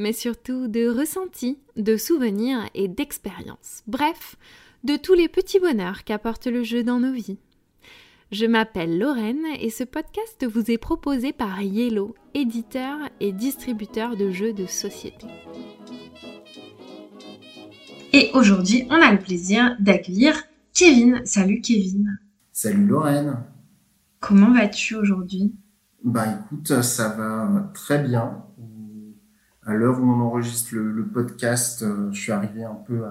mais surtout de ressentis, de souvenirs et d'expériences. Bref, de tous les petits bonheurs qu'apporte le jeu dans nos vies. Je m'appelle Lorraine et ce podcast vous est proposé par Yellow, éditeur et distributeur de jeux de société. Et aujourd'hui, on a le plaisir d'accueillir Kevin. Salut Kevin. Salut Lorraine. Comment vas-tu aujourd'hui? Bah écoute, ça va très bien. À l'heure où on enregistre le, podcast, euh, je suis arrivé un peu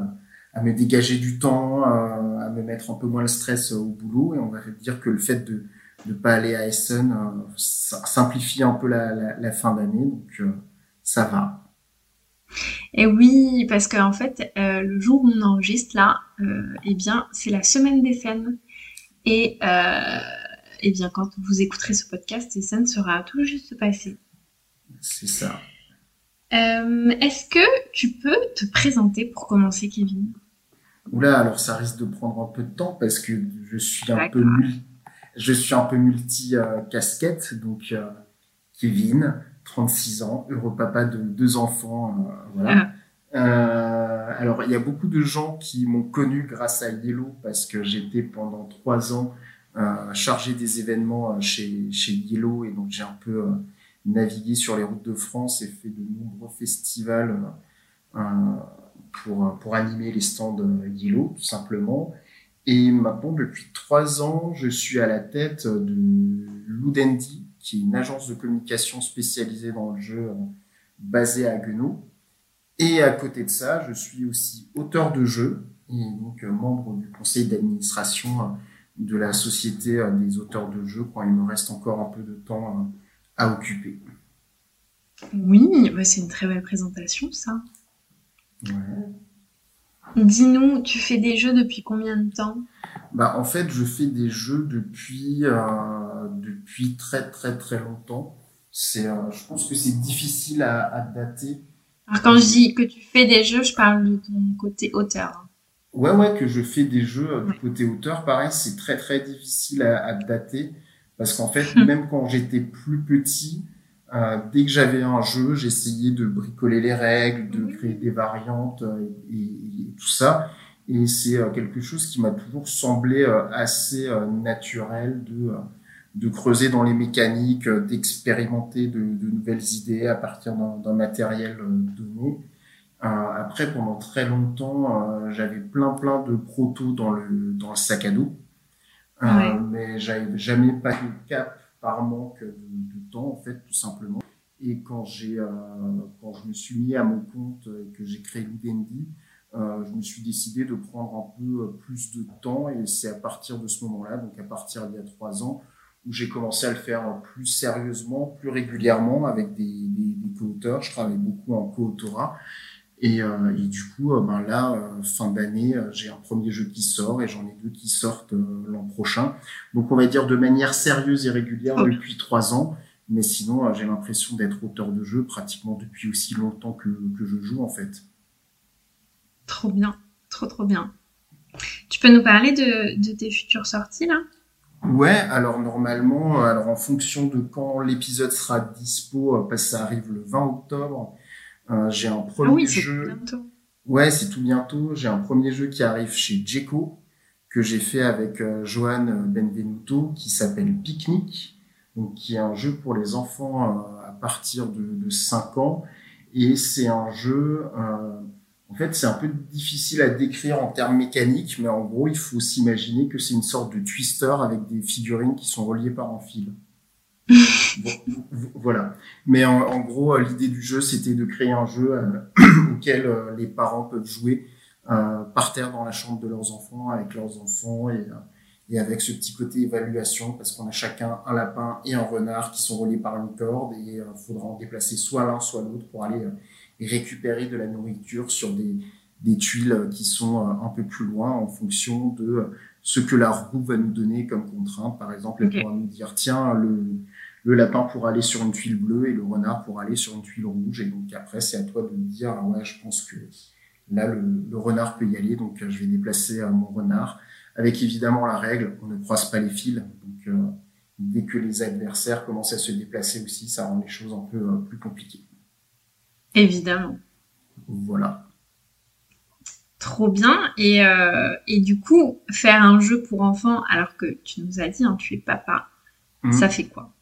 à, me dégager du temps, euh, à me mettre un peu moins le stress au boulot. Et on va dire que le fait de ne pas aller à Essen euh, simplifie un peu la, fin d'année. Donc ça va. Et oui, parce qu'en fait, le jour où on enregistre là, eh bien, c'est la semaine des scènes. Et eh bien, quand vous écouterez ce podcast, scènes sera tout juste passé. C'est ça. Euh, est-ce que tu peux te présenter pour commencer, Kevin? Oula, alors ça risque de prendre un peu de temps parce que je suis un peu je suis un peu multi casquette, donc euh, Kevin, 36 ans, heureux papa de deux enfants, euh, voilà. Ah. alors il y a beaucoup de gens qui m'ont connu grâce à Yellow parce que j'étais pendant trois ans chargé des événements chez chez Yellow et donc j'ai un peu navigué sur les routes de France et fait de nombreux festivals euh, pour, pour animer les stands Yellow, tout simplement. Et maintenant, depuis trois ans, je suis à la tête de Ludendi, qui est une agence de communication spécialisée dans le jeu euh, basée à Guenot. Et à côté de ça, je suis aussi auteur de jeux et donc euh, membre du conseil d'administration de la société des auteurs de jeux quand il me reste encore un peu de temps à occuper. Oui, bah, c'est une très belle présentation, ça. Ouais. Dis-nous, tu fais des jeux depuis combien de temps? Bah, En fait, je fais des jeux depuis, euh, depuis très très très longtemps. C'est, euh, je pense que c'est difficile à, dater. Alors quand je dis que tu fais des jeux, je parle de ton côté auteur. Ouais, ouais, que je fais des jeux euh, du côté auteur, pareil, c'est très très difficile à, à dater. Parce qu'en fait, hum. même quand j'étais plus petit, euh, dès que j'avais un jeu, j'essayais de bricoler les règles, de créer des variantes euh, et, tout ça. Et c'est euh, quelque chose qui m'a toujours semblé assez naturel de, de creuser dans les mécaniques, d'expérimenter de, de, nouvelles idées à partir d'un matériel donné. après, pendant très longtemps, j'avais plein plein de protos dans le, dans le sac à dos. Euh, mais j'avais jamais pas de cap par manque de, temps, en fait, tout simplement. Et quand j'ai, euh, quand je me suis mis à mon compte et que j'ai créé Ludendi, euh, je me suis décidé de prendre un peu plus de temps et c'est à partir de ce moment-là, donc à partir d'il y a trois ans, où j'ai commencé à le faire plus sérieusement, plus régulièrement avec des, des, des co-auteurs. Je travaille beaucoup en co-autorat et, euh, et, du coup, euh, ben là, euh, fin d'année, j'ai un premier jeu qui sort et j'en ai deux qui sortent l'an prochain. Donc, on va dire de manière sérieuse et régulière depuis trois ans. Mais sinon, j'ai l'impression d'être auteur de jeu pratiquement depuis aussi longtemps que, que je joue, en fait. Trop bien, trop trop bien. Tu peux nous parler de, de tes futures sorties là? Ouais, alors normalement, alors en fonction de quand l'épisode sera dispo, parce que ça arrive le 20 octobre, j'ai un premier ah oui, jeu. Bientôt. Ouais, c'est tout bientôt. J'ai un premier jeu qui arrive chez Jeco que j'ai fait avec euh, Johan Benvenuto qui s'appelle Picnic, donc qui est un jeu pour les enfants euh, à partir de, de 5 ans et c'est un jeu euh, en fait, c'est un peu difficile à décrire en termes mécaniques, mais en gros, il faut s'imaginer que c'est une sorte de twister avec des figurines qui sont reliées par un fil voilà. Mais en, gros, euh, l'idée du jeu, c'était de créer un jeu euh, auquel euh, les parents peuvent jouer par terre dans la chambre de leurs enfants, avec leurs enfants et, et avec ce petit côté évaluation, parce qu'on a chacun un lapin et un renard qui sont reliés par une corde et il faudra en déplacer soit l'un, soit l'autre pour aller récupérer de la nourriture sur des, des tuiles qui sont un peu plus loin en fonction de ce que la roue va nous donner comme contrainte. Par exemple, elle pourra nous dire, tiens, le, le lapin pour aller sur une tuile bleue et le renard pour aller sur une tuile rouge. Et donc après, c'est à toi de dire, ah ouais, je pense que là, le, renard peut y aller, donc je vais déplacer mon renard. Avec évidemment la règle, on ne croise pas les fils. Donc euh, dès que les adversaires commencent à se déplacer aussi, ça rend les choses un peu euh, plus compliquées. Évidemment. Voilà. Trop bien. Et, euh, et, du coup, faire un jeu pour enfants, alors que tu nous as dit, hein, tu es papa, mmh. ça fait quoi?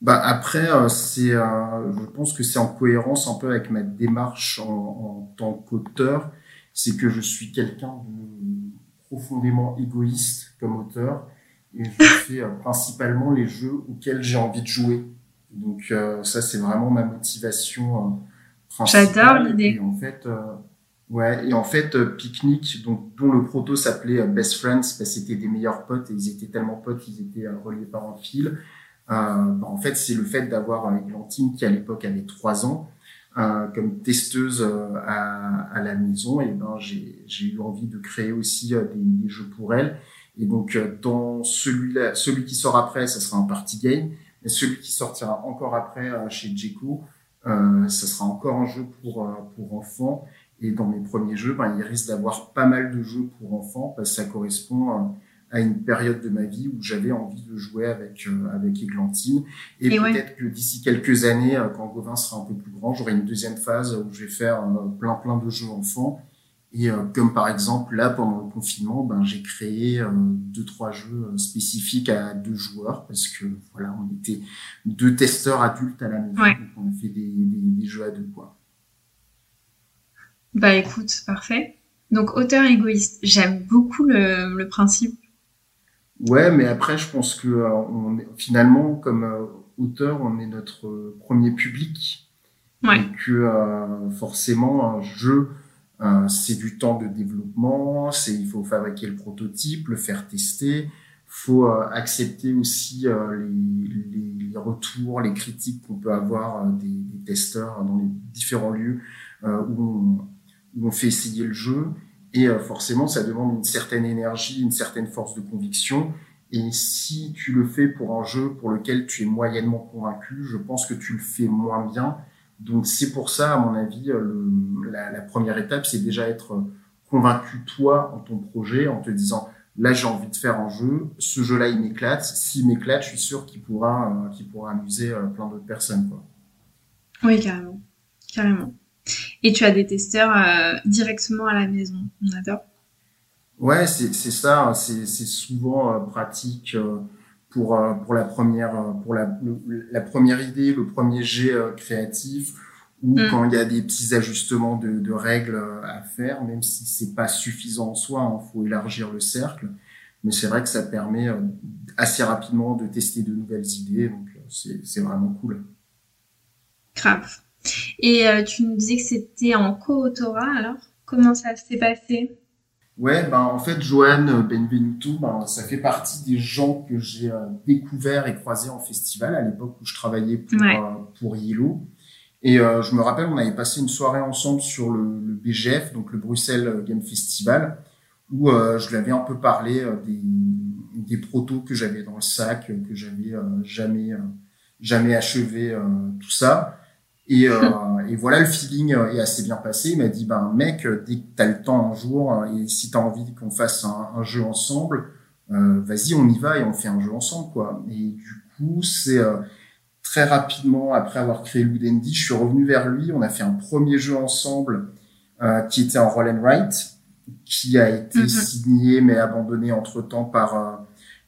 Bah après, c'est, je pense que c'est en cohérence un peu avec ma démarche en, en tant qu'auteur, c'est que je suis quelqu'un de profondément égoïste comme auteur et je fais euh, principalement les jeux auxquels j'ai envie de jouer. Donc euh, ça c'est vraiment ma motivation euh, principale. J'adore l'idée. En fait, ouais et en fait Picnic donc dont le proto s'appelait Best Friends parce que c'était des meilleurs potes et ils étaient tellement potes qu'ils étaient reliés par un fil. Bah, en fait c'est le fait d'avoir Églantine qui à l'époque avait trois ans euh, comme testeuse euh, à, à, la maison, et ben j'ai eu envie de créer aussi des, des, jeux pour elle. Et donc dans celui-là, celui qui sort après, ça sera un party game, mais celui qui sortira encore après chez Jeku, euh, ça sera encore un jeu pour pour enfants. Et dans mes premiers jeux, ben, il risque d'avoir pas mal de jeux pour enfants parce que ça correspond à une période de ma vie où j'avais envie de jouer avec euh, avec Églantine et, peut-être que d'ici quelques années euh, quand Gauvin sera un peu plus grand j'aurai une deuxième phase où je vais faire euh, plein plein de jeux enfants. Et comme par exemple là pendant le confinement ben j'ai créé deux trois jeux spécifiques à deux joueurs parce que voilà on était deux testeurs adultes à la maison. Donc on a fait des, des, des jeux à deux quoi. Bah écoute parfait. Donc auteur égoïste j'aime beaucoup le, le principe Ouais, mais après, je pense que euh, on finalement, comme euh, auteur, on est notre euh, premier public. Ouais. Et que forcément, un jeu, c'est du temps de développement, c'est il faut fabriquer le prototype, le faire tester, faut accepter aussi les, les, retours, les critiques qu'on peut avoir des, des, testeurs dans les différents lieux où on, où on fait essayer le jeu. Et euh, forcément, ça demande une certaine énergie, une certaine force de conviction. Et si tu le fais pour un jeu pour lequel tu es moyennement convaincu, je pense que tu le fais moins bien. Donc c'est pour ça, à mon avis, euh, la, première étape, c'est déjà être convaincu toi en ton projet, en te disant là j'ai envie de faire un jeu, ce jeu-là il m'éclate. S'il m'éclate, je suis sûr qu'il pourra, euh, pourra amuser plein d'autres personnes. Oui, carrément, carrément. Et tu as des testeurs euh, directement à la maison. On adore. Ouais, c'est ça. C'est souvent euh, pratique euh, pour pour la première pour la, la première idée, le premier jet créatif ou mm. quand il y a des petits ajustements de, de, règles à faire, même si c'est pas suffisant en soi, il hein, faut élargir le cercle. Mais c'est vrai que ça permet assez rapidement de tester de nouvelles idées, donc c'est vraiment cool. Grave. Et euh, tu nous disais que c'était en co-autorat, alors? Comment ça s'est passé? Ouais, ben en fait, Joanne Benvenuto, ben, ça fait partie des gens que j'ai euh, découvert et croisés en festival à l'époque où je travaillais pour, euh, pour Yellow. Et je me rappelle, on avait passé une soirée ensemble sur le, le BGF, donc le Bruxelles Game Festival, où je lui avais un peu parlé des, des protos que j'avais dans le sac, que j'avais jamais jamais achevé, tout ça. Et, euh, et, voilà, le feeling euh, est assez bien passé. Il m'a dit, ben mec, euh, dès que tu as le temps un jour hein, et si tu as envie qu'on fasse un, un, jeu ensemble, euh, vas-y, on y va et on fait un jeu ensemble. quoi. Et du coup, c'est très rapidement, après avoir créé Ludendi, je suis revenu vers lui. On a fait un premier jeu ensemble qui était en roll and write, qui a été mhm. signé mais abandonné entre-temps par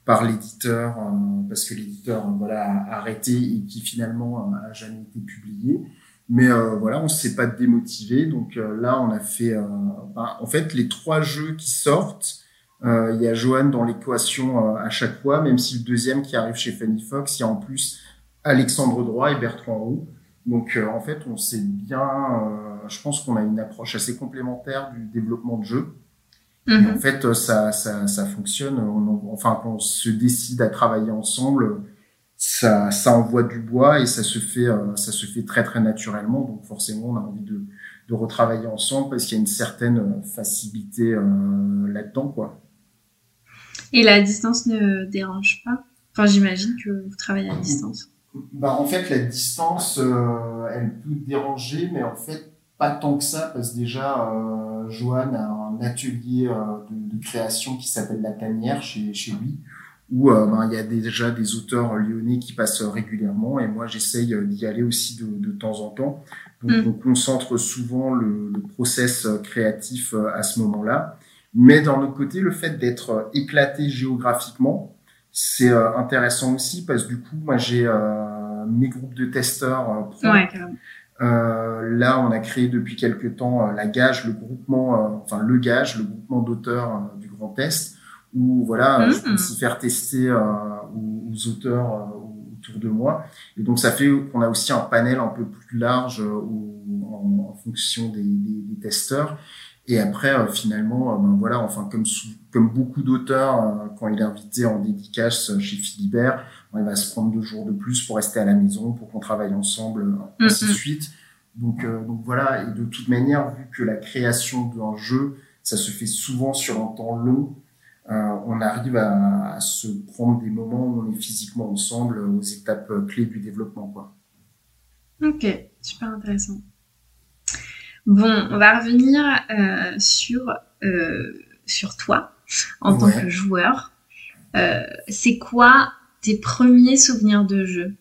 par l'éditeur euh, parce que l'éditeur euh, voilà a arrêté et qui finalement euh, a jamais été publié. Mais voilà on s'est pas démotivé. Donc là on a fait ben, en fait les trois jeux qui sortent il y a Johan dans l'équation à chaque fois même si le deuxième qui arrive chez Fanny Fox il y a en plus Alexandre Droit et Bertrand Roux. Donc en fait on sait bien je pense qu'on a une approche assez complémentaire du développement de en mhm. fait, ça, ça, ça fonctionne. enfin, quand on se décide à travailler ensemble, ça, ça envoie du bois et ça se fait, ça se fait très très naturellement. Donc forcément, on a envie de, de retravailler ensemble parce qu'il y a une certaine facilité là-dedans, quoi. Et la distance ne dérange pas? Enfin, j'imagine que vous travaillez à distance. Bah, en fait, la distance, euh, elle peut déranger, mais en fait, pas tant que ça, parce que déjà, euh, Johan a un atelier euh, de, de, création qui s'appelle La Tanière chez, chez lui, où euh, ben, il y a déjà des auteurs lyonnais qui passent régulièrement, et moi, j'essaye d'y aller aussi de, de, temps en temps. Donc, mm. on concentre souvent le, le process créatif à ce moment-là. Mais d'un autre côté, le fait d'être éclaté géographiquement, c'est euh, intéressant aussi parce que du coup, moi, j'ai euh, mes groupes de testeurs euh, ouais, euh, là, on a créé depuis quelques temps la Gage, le groupement, enfin le Gage, le groupement d'auteurs du Grand Est, où voilà, je peux aussi mmh. faire tester aux, aux, auteurs autour de moi. Et donc, ça fait qu'on a aussi un panel un peu plus large en, en, fonction des, des, des testeurs. Et après, euh, finalement, euh, ben voilà, enfin comme comme beaucoup d'auteurs, euh, quand il est invité en dédicace chez Philibert, il va se prendre deux jours de plus pour rester à la maison, pour qu'on travaille ensemble, ainsi de suite. Donc, donc voilà. Et de toute manière, vu que la création d'un jeu, ça se fait souvent sur un temps long, euh, on arrive à, à, se prendre des moments où on est physiquement ensemble aux étapes clés du développement, quoi. Ok, super intéressant. Bon, on va revenir euh, sur, euh, sur toi en tant que joueur. Euh, c'est quoi tes premiers souvenirs de jeu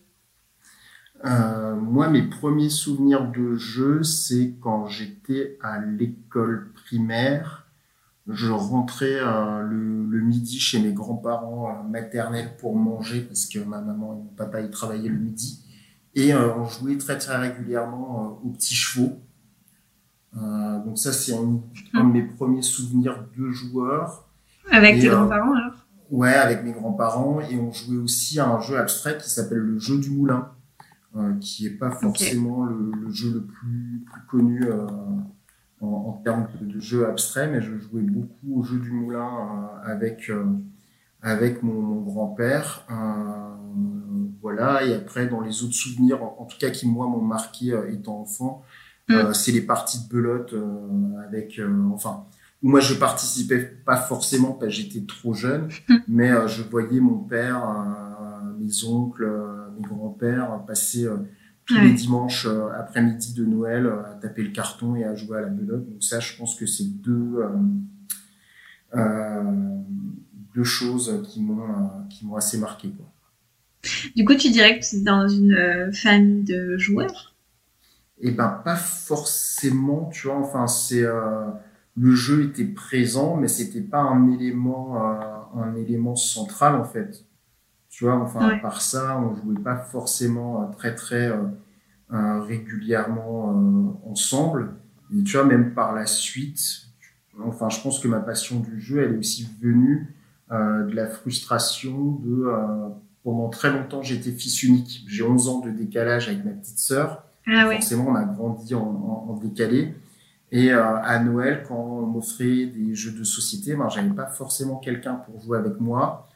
Moi, mes premiers souvenirs de jeu, c'est quand j'étais à l'école primaire. Je rentrais le, le, midi chez mes grands-parents maternels pour manger parce que ma maman et mon papa y travaillaient le midi. Et on jouait très très régulièrement aux petits chevaux. Euh, donc ça, c'est un, un, de mes premiers souvenirs de joueur. Avec tes euh, grands-parents alors? Ouais, avec mes grands-parents. Et on jouait aussi à un jeu abstrait qui s'appelle le jeu du moulin, euh, qui est pas forcément okay. le, le, jeu le plus, plus connu euh, en, en, termes de, de, jeu abstrait, mais je jouais beaucoup au jeu du moulin euh, avec avec mon, mon grand-père. voilà. Et après, dans les autres souvenirs, en, en tout cas qui moi m'ont marqué étant enfant, mm. c'est les parties de belote avec, enfin, moi je participais pas forcément parce que j'étais trop jeune, mais je voyais mon père, mes oncles, mes grands-pères passer tous ouais. les dimanches après-midi de Noël à taper le carton et à jouer à la belote. Donc ça, je pense que c'est deux deux choses qui m'ont qui m'ont assez marqué quoi. Du coup, tu dirais que tu es dans une famille de joueurs? Eh ben pas forcément, tu vois. Enfin, c'est euh, le jeu était présent, mais c'était pas un élément, euh, un élément central en fait. Tu vois, enfin ouais. par ça, on jouait pas forcément euh, très très euh, régulièrement euh, ensemble. Et tu vois, même par la suite, enfin, je pense que ma passion du jeu, elle est aussi venue de la frustration de pendant très longtemps, j'étais fils unique. J'ai 11 ans de décalage avec ma petite sœur. Ah ouais. Forcément, on a grandi en, en, en décalé. Et euh, à Noël, quand on m'offrait des jeux de société, ben, j'avais pas forcément quelqu'un pour jouer avec moi.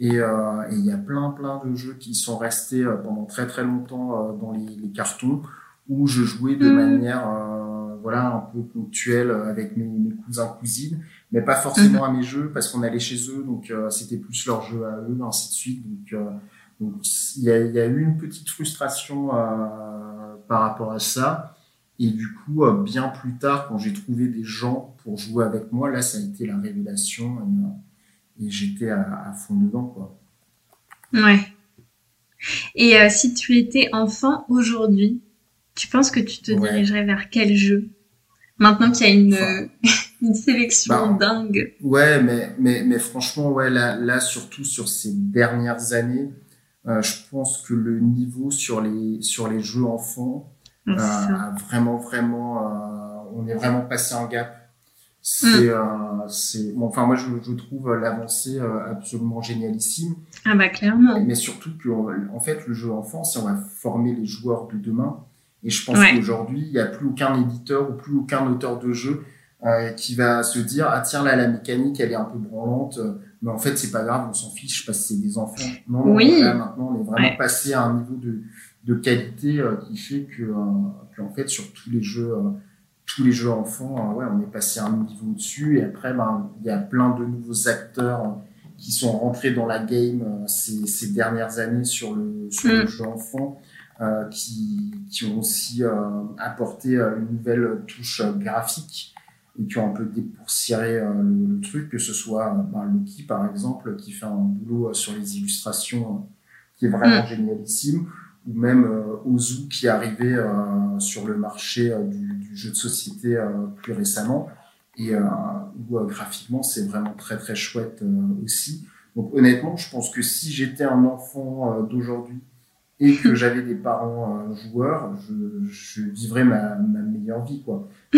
Et euh, il y a plein, plein de jeux qui sont restés euh, pendant très, très longtemps euh, dans les, les, cartons où je jouais de mmh. manière, euh, voilà, un peu ponctuelle avec mes, mes cousins, cousines, mais pas forcément à mes jeux parce qu'on allait chez eux, donc c'était plus leur jeu à eux, ainsi de suite. Donc, donc il y a, y a, eu une petite frustration par rapport à ça. Et du coup, euh, bien plus tard, quand j'ai trouvé des gens pour jouer avec moi, là, ça a été la révélation. Et, et j'étais à, à, fond dedans, quoi. Ouais. Et euh, si tu étais enfant aujourd'hui, tu penses que tu te ouais. dirigerais vers quel jeu? Maintenant qu'il y a une, enfin, une sélection bah, dingue. Ouais, mais, mais, mais franchement, ouais, là, là, surtout sur ces dernières années, euh, je pense que le niveau sur les sur les jeux enfants euh, vraiment vraiment euh, on est vraiment passé un gap. C'est mm. c'est bon, enfin moi je, je trouve l'avancée absolument génialissime. Ah bah clairement. Mais surtout que en fait le jeu enfant, si on va former les joueurs de demain. Et je pense ouais. qu'aujourd'hui, il n'y a plus aucun éditeur ou plus aucun auteur de jeu euh, qui va se dire ah tiens là la mécanique elle est un peu branlante mais en fait c'est pas grave on s'en fiche parce que c'est des enfants non, non Oui. là, maintenant on est vraiment Ouais. passé à un niveau de, de qualité euh, qui fait que, euh, que, en fait sur tous les jeux euh, tous les jeux enfants ouais on est passé à un niveau dessus et après ben il y a plein de nouveaux acteurs qui sont rentrés dans la game euh, ces, ces dernières années sur le sur le Mm. jeu enfant euh, qui, qui ont aussi euh, apporté euh, une nouvelle touche graphique et qui ont un peu dépoussiéré euh, le, le truc, que ce soit ben, Loki par exemple, qui fait un boulot sur les illustrations qui est vraiment génialissime, ou même euh, Ozu qui est arrivé euh, sur le marché euh, du, du jeu de société euh, plus récemment, et euh, où euh, graphiquement c'est vraiment très très chouette euh, aussi. Donc honnêtement, je pense que si j'étais un enfant euh, d'aujourd'hui et que j'avais des parents euh, joueurs, je, je vivrais ma, ma meilleure vie quoi.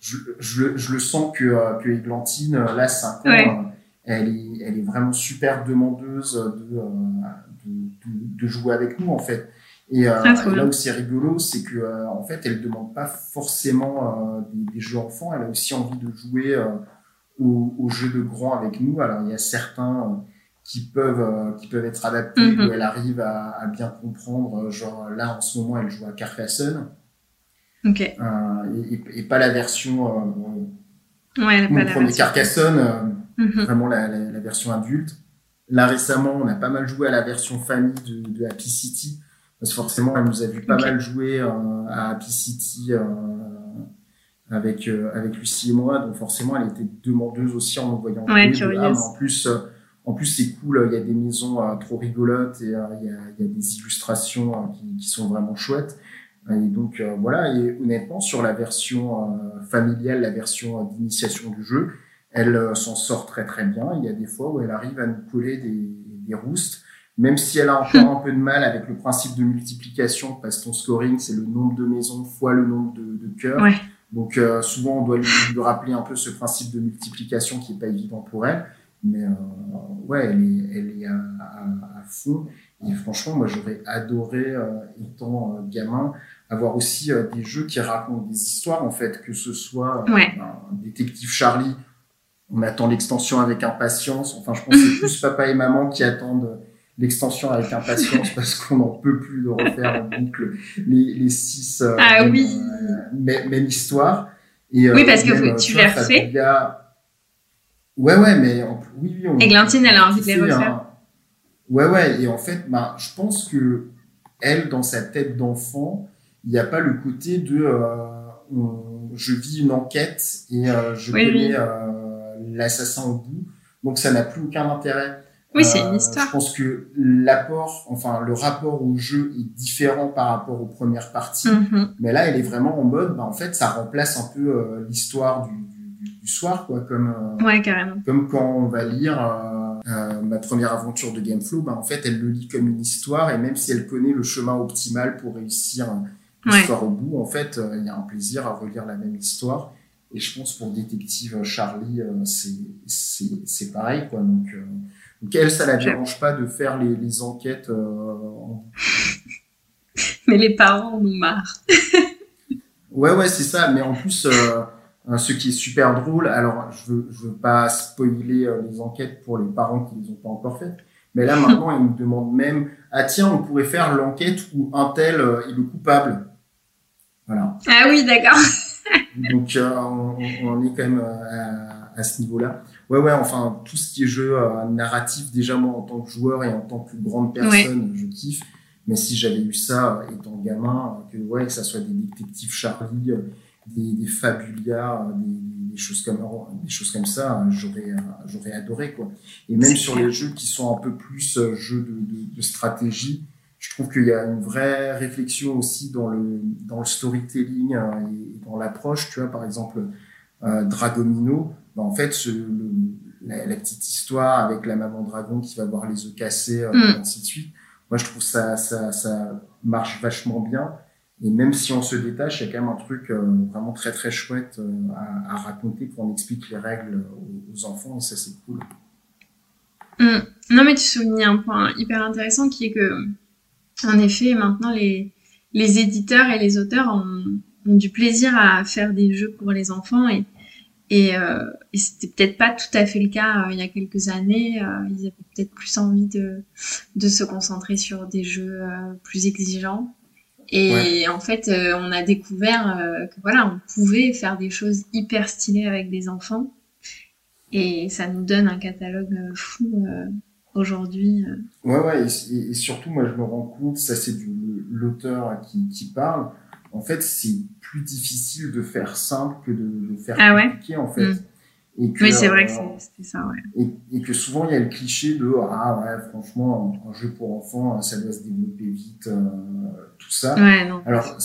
Je, je, je, le sens que, euh, que Églantine, là, 5 ans, Ouais. euh, elle, est, elle est vraiment super demandeuse de, euh, de, jouer avec nous, en fait. Et, euh, là où c'est rigolo, c'est que euh, en fait, elle demande pas forcément euh, des, des jeux enfants, elle a aussi envie de jouer euh, aux, aux jeux de grands avec nous. Alors, il y a certains qui peuvent qui peuvent être adaptés, Mhm. où elle arrive à, à bien comprendre. Genre là, en ce moment, elle joue à Carcassonne. Ok. Et, et- et pas la version euh, Ouais, elle pas la premier version. Carcassonne, Mhm. vraiment la, la, la version adulte. Là récemment, on a pas mal joué à la version famille de, de Happy City. Parce que forcément, elle nous a vu pas mal jouer euh, à Happy City euh, avec euh, avec Lucie et moi, donc forcément, elle était demandeuse aussi en nous voyant Ouais, jouer, ah, en plus. euh, en plus, c'est cool, il y a des maisons euh, trop rigolotes et euh, il y, a, il y a des illustrations euh, qui, qui sont vraiment chouettes. Et donc euh, voilà, et honnêtement, sur la version euh, familiale, la version euh, d'initiation du jeu, elle euh, s'en sort très très bien. Il y a des fois où elle arrive à nous coller des, des roustes, même si elle a encore un peu de mal avec le principe de multiplication, parce que ton scoring, c'est le nombre de maisons fois le nombre de, de cœurs. Ouais. Donc euh, souvent, on doit lui, lui rappeler un peu ce principe de multiplication qui est pas évident pour elle. Mais euh, ouais, elle est, elle est à, à, à fond. Et franchement, moi, j'aurais adoré, euh, étant euh, gamin, avoir aussi euh, des jeux qui racontent des histoires, en fait, que ce soit Ouais. un détective Charlie. On attend l'extension avec impatience. Enfin, je pense que c'est plus papa et maman qui attendent l'extension avec impatience parce qu'on n'en peut plus de refaire en boucle les, les six euh, Ah même, oui. euh, même, même histoire. Et, Oui, parce que vous- euh, tu vois, l'as refait Fabula- Ouais, ouais, mais en- oui, oui. On, Églantine, elle a envie de les refaire. hein. Ouais, ouais, et en fait, bah, je pense que elle, dans sa tête d'enfant, il n'y a pas le côté de euh, je vis une enquête et euh, je Oui, connais oui. Euh, l'assassin au bout, donc ça n'a plus aucun intérêt. Oui, c'est Euh, une histoire. Je pense que l'apport, enfin le rapport au jeu est différent par rapport aux premières parties. Mhm. Mais là, elle est vraiment en mode, bah, en fait, ça remplace un peu euh, l'histoire du, du, du soir, quoi, comme, euh, Ouais, carrément. comme quand on va lire euh, euh, ma première aventure de Gameflow, bah, en fait, elle le lit comme une histoire, et même si elle connaît le chemin optimal pour réussir euh, Ouais. l'histoire au bout, en fait, euh, il y a un plaisir à relire la même histoire. Et je pense pour Détective Charlie, euh, c'est c'est c'est pareil, quoi. Donc, euh, donc elle, ça la dérange pas de faire les, les enquêtes euh, en Mais les parents en ont marre. Ouais, ouais, c'est ça. Mais en plus, euh, euh, ce qui est super drôle, alors je veux, je veux pas spoiler euh, les enquêtes pour les parents qui les ont pas encore faites, mais là maintenant, ils me demandent même, ah tiens, on pourrait faire l'enquête où un tel euh, est le coupable. Voilà. Ah oui, d'accord. Donc euh, on, on est quand même euh, à, à ce niveau-là. Ouais, ouais, enfin, tout ce qui est jeu euh, narratif, déjà moi en tant que joueur et en tant que grande personne, je kiffe. Mais si j'avais eu ça euh, étant gamin, que ouais, que ça soit des détectives Charlie, euh, des, des Fabulia, des, des choses comme des choses comme ça, j'aurais j'aurais adoré quoi. Et même sur clair. les jeux qui sont un peu plus euh, jeux de, de, de stratégie, je trouve qu'il y a une vraie réflexion aussi dans le dans le storytelling euh, et dans l'approche. Tu vois, par exemple, euh, Dragomino, bah, en fait, ce, le- la, la petite histoire avec la maman dragon qui va voir les œufs cassés, euh, Mm. et ainsi de suite. Moi, je trouve ça, ça, ça marche vachement bien. Et même si on se détache, il y a quand même un truc euh, vraiment très très chouette à, à raconter quand on explique les règles aux, aux enfants, et ça c'est cool. Mm. Non, mais tu soulignes un point hyper intéressant qui est que, en effet, maintenant, les, les éditeurs et les auteurs ont, ont du plaisir à faire des jeux pour les enfants et et, euh, et c'était peut-être pas tout à fait le cas euh, il y a quelques années. Euh, ils avaient peut-être plus envie de, de se concentrer sur des jeux plus exigeants. Et en fait, on a découvert que voilà, on pouvait faire des choses hyper stylées avec des enfants. Et ça nous donne un catalogue fou aujourd'hui. Ouais, ouais, et, et, surtout, moi, je me rends compte, ça c'est l'auteur qui, qui parle, en fait, c'est plus difficile de faire simple que de, faire ah compliqué, en fait. Mm. Et que, oui, c'est vrai que c'était ça, ouais. Et, que souvent, il y a le cliché de Ah ouais, franchement, un jeu pour enfants, ça doit se développer vite, euh, tout ça. Ouais, non. Alors,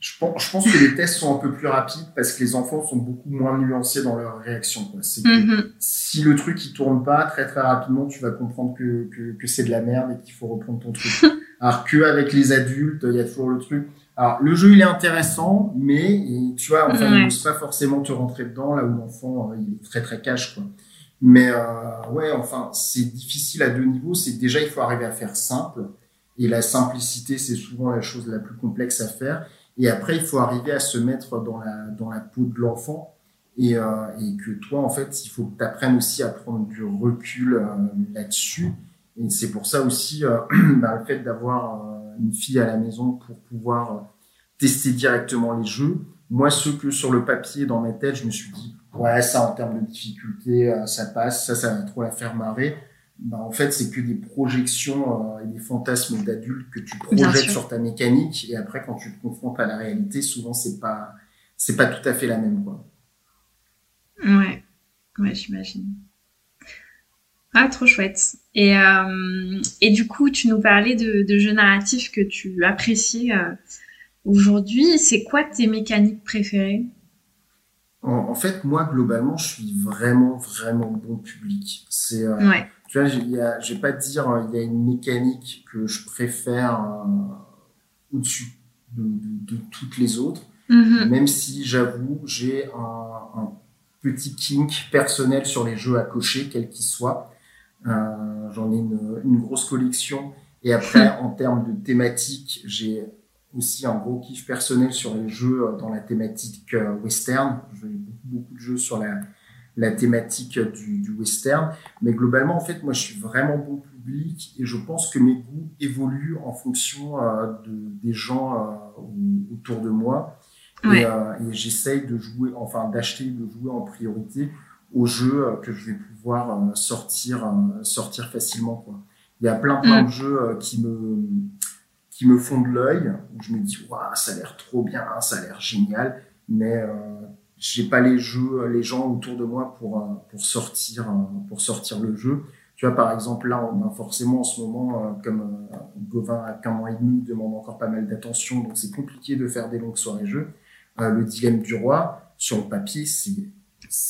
je pense, je pense que les tests sont un peu plus rapides parce que les enfants sont beaucoup moins nuancés dans leur réaction. C'est mm-hmm. si le truc il tourne pas très très rapidement, tu vas comprendre que, que, que c'est de la merde et qu'il faut reprendre ton truc. Alors qu'avec les adultes, il y a toujours le truc. Alors, le jeu, il est intéressant, mais tu vois, enfin, il n'ose pas forcément te rentrer dedans, là où l'enfant, euh, il est très, très cash, quoi. Mais euh, ouais, enfin, c'est difficile à deux niveaux. C'est déjà, il faut arriver à faire simple. Et la simplicité, c'est souvent la chose la plus complexe à faire. Et après, il faut arriver à se mettre dans la, dans la peau de l'enfant. Et, euh, et que toi, en fait, il faut que tu apprennes aussi à prendre du recul euh, là-dessus. Et c'est pour ça aussi, euh, bah, le fait d'avoir une fille à la maison pour pouvoir euh, tester directement les jeux. Moi, ce que sur le papier, dans ma tête, je me suis dit, ouais, ça en termes de difficulté, euh, ça passe, ça, ça va trop la faire marrer. Bah, en fait, c'est que des projections euh, et des fantasmes d'adultes que tu projettes sur ta mécanique. Et après, quand tu te confrontes à la réalité, souvent, c'est pas, c'est pas tout à fait la même, quoi. Ouais. Ouais, j'imagine. Ah, trop chouette. Et, euh, et du coup, tu nous parlais de, de jeux narratifs que tu apprécies euh, aujourd'hui. C'est quoi tes mécaniques préférées? En, fait, moi, globalement, je suis vraiment, vraiment bon public. C'est, euh, ouais. Tu vois, je vais pas dire, il y a une mécanique que je préfère au-dessus de, de, de, toutes les autres. Mm-hmm. Même si, j'avoue, j'ai un, un petit kink personnel sur les jeux à cocher, quels qu'ils soient. Euh, J'en ai une, une, grosse collection. Et après, en termes de thématique, j'ai aussi un gros kiff personnel sur les jeux euh, dans la thématique euh, western. J'ai beaucoup, beaucoup de jeux sur la, la thématique du, du, western. Mais globalement, en fait, moi, je suis vraiment bon public et je pense que mes goûts évoluent en fonction euh, de, des gens euh, autour de moi. Ouais. Et, euh, et j'essaye de jouer, enfin, d'acheter, de jouer en priorité aux jeux que je vais pouvoir sortir sortir facilement quoi. Il y a plein plein Mm. de jeux qui me qui me font de l'œil où je me dis waouh ça a l'air trop bien, ça a l'air génial, mais j'ai pas les jeux les gens autour de moi pour euh, pour sortir euh, pour sortir le jeu. Tu vois par exemple là on a forcément en ce moment euh, comme euh, Gauvin a qu'un mois et demi demande encore pas mal d'attention donc c'est compliqué de faire des longues soirées jeux. Euh, le dilemme du roi sur le papier c'est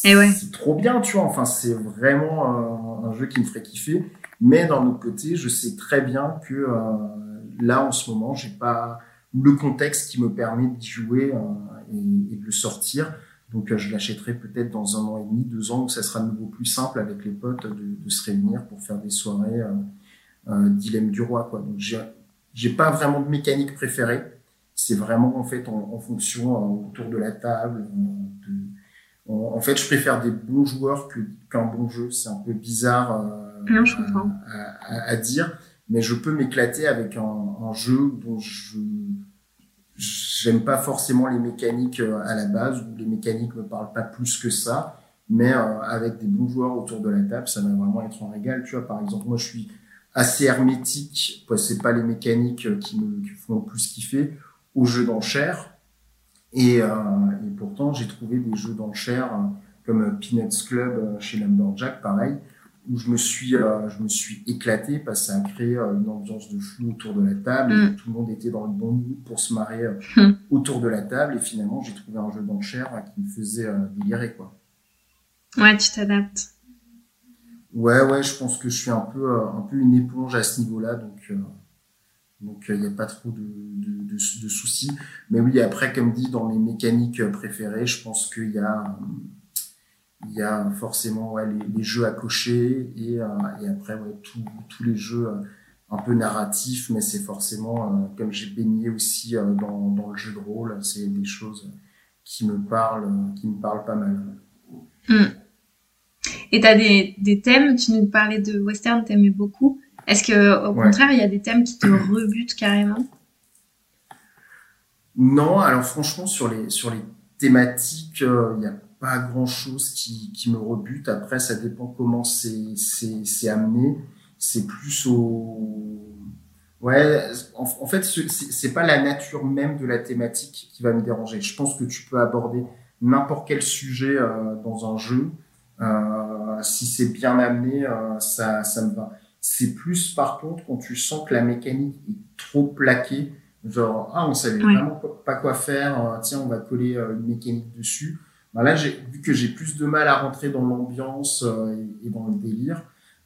ouais. c'est trop bien, tu vois. Enfin, c'est vraiment un, un, jeu qui me ferait kiffer. Mais d'un autre côté, je sais très bien que euh, là, en ce moment, j'ai pas le contexte qui me permet d'y jouer euh, et, et, de le sortir. Donc, euh, je l'achèterai peut-être dans un an et demi, deux ans, où ça sera de nouveau plus simple avec les potes de, de se réunir pour faire des soirées euh, dilemme du roi, quoi. Donc, j'ai pas vraiment de mécanique préférée. C'est vraiment en fait en, en fonction autour de la table, de, en fait, je préfère des bons joueurs qu'un bon jeu. C'est un peu bizarre euh, non, à, à, à, dire, mais je peux m'éclater avec un, un, jeu dont je j'aime pas forcément les mécaniques euh, à la base ou les mécaniques me parlent pas plus que ça. Mais euh, avec des bons joueurs autour de la table, ça va vraiment être un régal. Tu vois, par exemple, moi, je suis assez hermétique. C'est pas les mécaniques qui me font le plus kiffer au jeu d'enchères et, euh, et pourtant, j'ai trouvé des jeux d'enchères euh, comme Peanuts Club euh, chez Lumberjack, pareil, où je me suis, euh, je me suis éclaté parce que ça a créé une ambiance de flou autour de la table. Mm. Et tout le monde était dans le bon mood pour se marrer mm. autour de la table. Et finalement, j'ai trouvé un jeu d'enchères qui me faisait délirer, quoi. Ouais, tu t'adaptes. Ouais, ouais, je pense que je suis un peu, un peu une éponge à ce niveau-là, donc. Donc il n'y a pas trop de, de, de, de, soucis. Mais oui, après, comme dit, dans mes mécaniques préférées, je pense qu'il y a, il y a forcément ouais, les, les, jeux à cocher et, euh, et après ouais, tous les jeux un peu narratif, mais c'est forcément, comme j'ai baigné aussi dans, dans le jeu de rôle, c'est des choses qui me parlent, qui me parlent pas mal. Hmm. Et tu as des, des, thèmes, tu nous parlais de western, t'aimais beaucoup. Est-ce que au contraire, il y a des thèmes qui te rebutent carrément? Non, alors franchement, sur les, sur les thématiques, euh, il n'y a pas grand-chose qui, qui, me rebute. Après, ça dépend comment c'est amené. C'est plus au... Ouais, en, en fait, c'est pas la nature même de la thématique qui va me déranger. Je pense que tu peux aborder n'importe quel sujet euh, dans un jeu. Euh, si c'est bien amené, euh, ça, ça me va. C'est plus par contre quand tu sens que la mécanique est trop plaquée, genre ah on savait vraiment pas quoi faire, tiens on va coller une mécanique dessus. Ben là vu que j'ai plus de mal à rentrer dans l'ambiance et, dans le délire.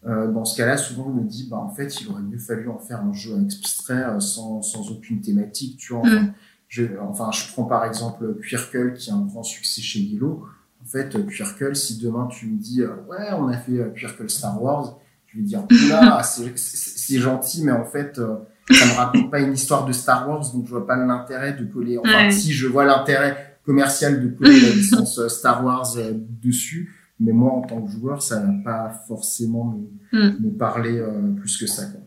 Euh, dans ce cas-là, souvent, on me dit, bah, en fait, il aurait mieux fallu en faire un jeu extrait sans, sans aucune thématique, tu vois. Mm. Je, enfin, je prends par exemple Quirkle, qui est un grand succès chez Lilo. En fait, Quirkle, si demain tu me dis, euh, ouais, on a fait euh, Quirkle Star Wars, je vais dire, là, c'est gentil, mais en fait, euh, ça me raconte pas une histoire de Star Wars, donc je vois pas l'intérêt de coller. Enfin, si je vois l'intérêt commercial de coller la licence Star Wars dessus, mais moi, en tant que joueur, ça va pas forcément me, mm. me parler plus que ça. Quoi.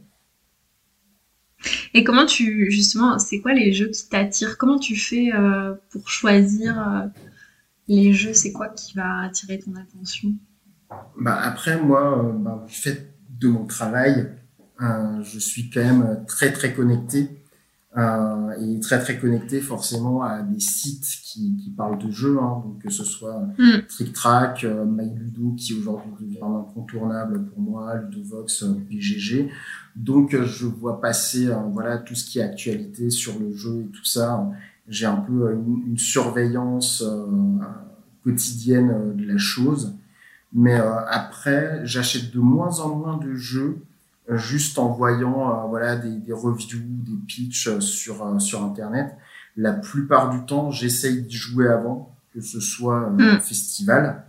Et comment tu, justement, c'est quoi les jeux qui t'attirent? Comment tu fais euh, pour choisir euh, les jeux? C'est quoi qui va attirer ton attention? Bah Après, moi, euh, bah, du fait de mon travail, je suis quand même très, très connecté. Euh, et très très connecté forcément à des sites qui, qui parlent de jeux, hein, donc que ce soit mm. Trick Track, euh, MyLudo qui aujourd'hui devient incontournable pour moi, Ludovox, euh, BGG. Donc euh, je vois passer voilà tout ce qui est actualité sur le jeu et tout ça. J'ai un peu une, une surveillance quotidienne de la chose, mais après j'achète de moins en moins de jeux juste en voyant euh, voilà des, des, reviews, des pitchs euh, sur euh, sur internet. La plupart du temps, j'essaye d'y jouer avant, que ce soit mm. un festival.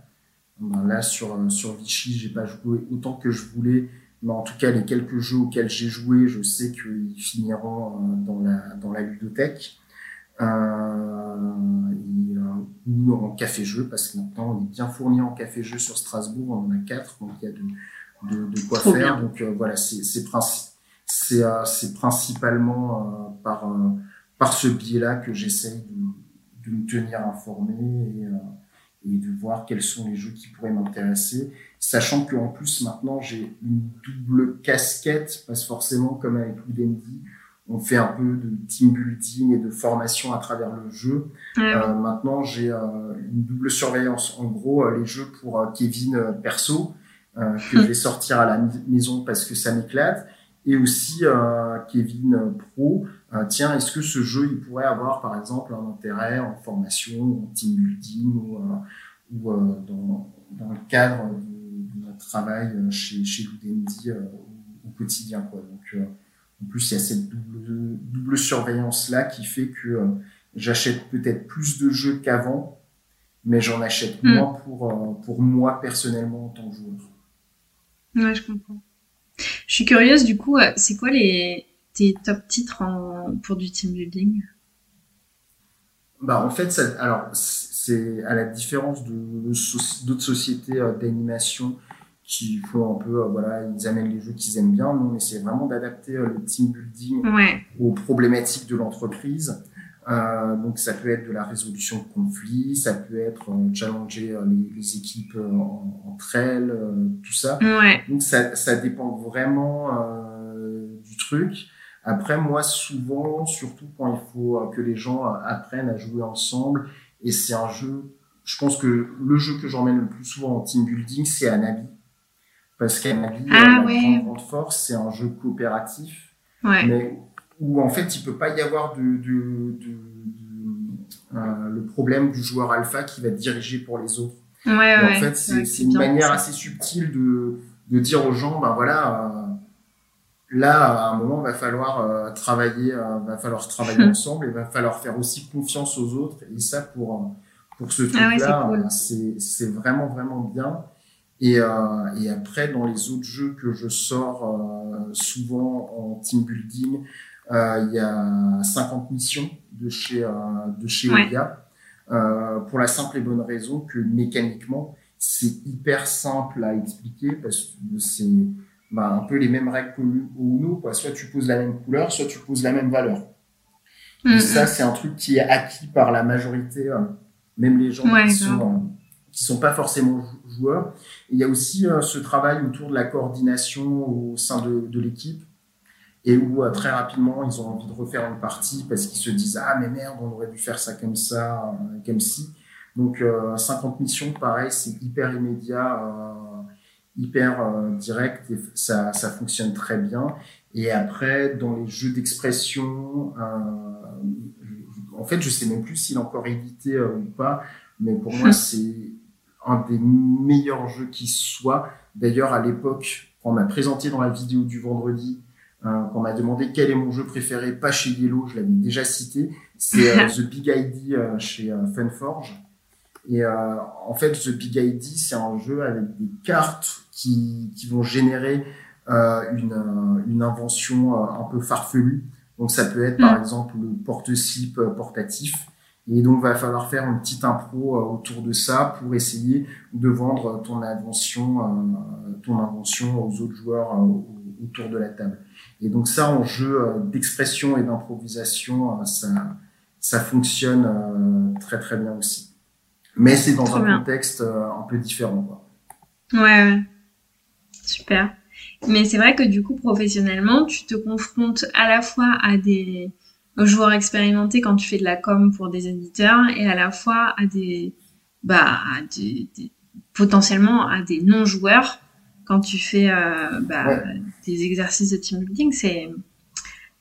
Ben là sur sur Vichy, j'ai pas joué autant que je voulais, mais en tout cas les quelques jeux auxquels j'ai joué, je sais qu'ils finiront dans la dans la ludothèque. Euh, ou en café-jeu, parce que maintenant on est bien fourni en café-jeu sur Strasbourg, on en a quatre, donc il y a de, de, de quoi faire. Donc euh, voilà, c'est c'est euh, principalement euh, par par ce biais-là que j'essaye de, de me tenir informé et, et de voir quels sont les jeux qui pourraient m'intéresser, sachant qu'en plus maintenant j'ai une double casquette, parce forcément comme avec Ludendi, on fait un peu de team building et de formation à travers le jeu. Euh, maintenant j'ai euh, une double surveillance, en gros les jeux pour Kevin perso, euh, que je vais sortir à la maison parce que ça m'éclate. Et aussi euh, Kevin Pro, euh, tiens, est-ce que ce jeu il pourrait avoir par exemple un intérêt en formation, en team building ou, ou dans, dans, le cadre de, notre travail chez, chez Ludendi au, quotidien. Quoi. Donc, en plus, il y a cette double, double surveillance-là qui fait que j'achète peut-être plus de jeux qu'avant, mais j'en achète hmm. moins pour, pour moi personnellement en tant que joueur. Ouais, je comprends. Je suis curieuse, du coup, euh, c'est quoi les, tes top titres pour du team building? Bah, En fait, ça, alors, c'est à la différence de, d'autres sociétés euh, d'animation qui font un peu, euh, voilà, ils amènent les jeux qu'ils aiment bien. Nous, on essaie vraiment d'adapter le team building aux problématiques de l'entreprise. Euh, donc ça peut être de la résolution de conflits, ça peut être euh, challenger euh, les, les, équipes euh, entre elles, tout ça. Ouais. Donc ça, ça dépend vraiment du truc. Après moi souvent, surtout quand il faut que les gens apprennent à jouer ensemble, et c'est un jeu, je pense que le jeu que j'emmène le plus souvent en team building, c'est Anabi. Parce qu'Anabi, ah, ouais. grande force, c'est un jeu coopératif. Ouais. Mais où en fait il peut pas y avoir de, de, de, euh, le problème du joueur alpha qui va diriger pour les autres. Ouais, ouais, en fait, c'est une manière assez subtile de, de dire aux gens, ben voilà, euh, là à un moment va falloir euh, travailler, euh, va falloir travailler ensemble et va falloir faire aussi confiance aux autres. Et ça pour pour ce ah truc-là, c'est vraiment vraiment bien. Et, euh, et après, dans les autres jeux que je sors euh, souvent en team building, euh, il y a 50 missions de chez, euh, de chez Ouais. Olia. Euh, pour la simple et bonne raison que mécaniquement, c'est hyper simple à expliquer parce que c'est bah, un peu les mêmes règles qu'au au Uno. Quoi. Soit tu poses la même couleur, soit tu poses la même valeur. Et ça, c'est un truc qui est acquis par la majorité, euh, même les gens Ouais, qui sont, euh, qui sont pas forcément jou- joueurs. Et il y a aussi euh, ce travail autour de la coordination au sein de, de l'équipe et où euh, très rapidement ils ont envie de refaire une partie parce qu'ils se disent ah mais merde on aurait dû faire ça comme ça euh, comme si donc euh, 50 missions pareil c'est hyper immédiat euh, hyper euh, direct et ça ça fonctionne très bien. Et après dans les jeux d'expression euh, en fait je sais même plus s'il est encore édité euh, ou pas mais pour moi c'est un des meilleurs jeux qui soit. D'ailleurs à l'époque quand on m'a présenté dans la vidéo du vendredi euh, qu'on m'a demandé quel est mon jeu préféré, pas chez Yellow, je l'avais déjà cité, c'est euh, The Big ID euh, chez euh, Funforge. Et euh, en fait, The Big ID, c'est un jeu avec des cartes qui, qui vont générer euh, une, une invention euh, un peu farfelue. Donc ça peut être par Mm. exemple le porte-slip portatif. Et donc va falloir faire une petite impro autour de ça pour essayer de vendre ton invention, euh, ton invention aux autres joueurs euh, autour de la table. Et donc ça, en jeu euh, d'expression et d'improvisation, euh, ça, ça fonctionne euh, très très bien aussi. Mais c'est dans Trop un bien. contexte un peu différent. Quoi. Ouais, ouais. Super. Mais c'est vrai que du coup, professionnellement, tu te confrontes à la fois à des joueurs expérimentés quand tu fais de la com pour des éditeurs et à la fois à des, bah, à des, des- potentiellement à des non-joueurs quand tu fais euh, bah, Ouais. des exercices de team building. C'est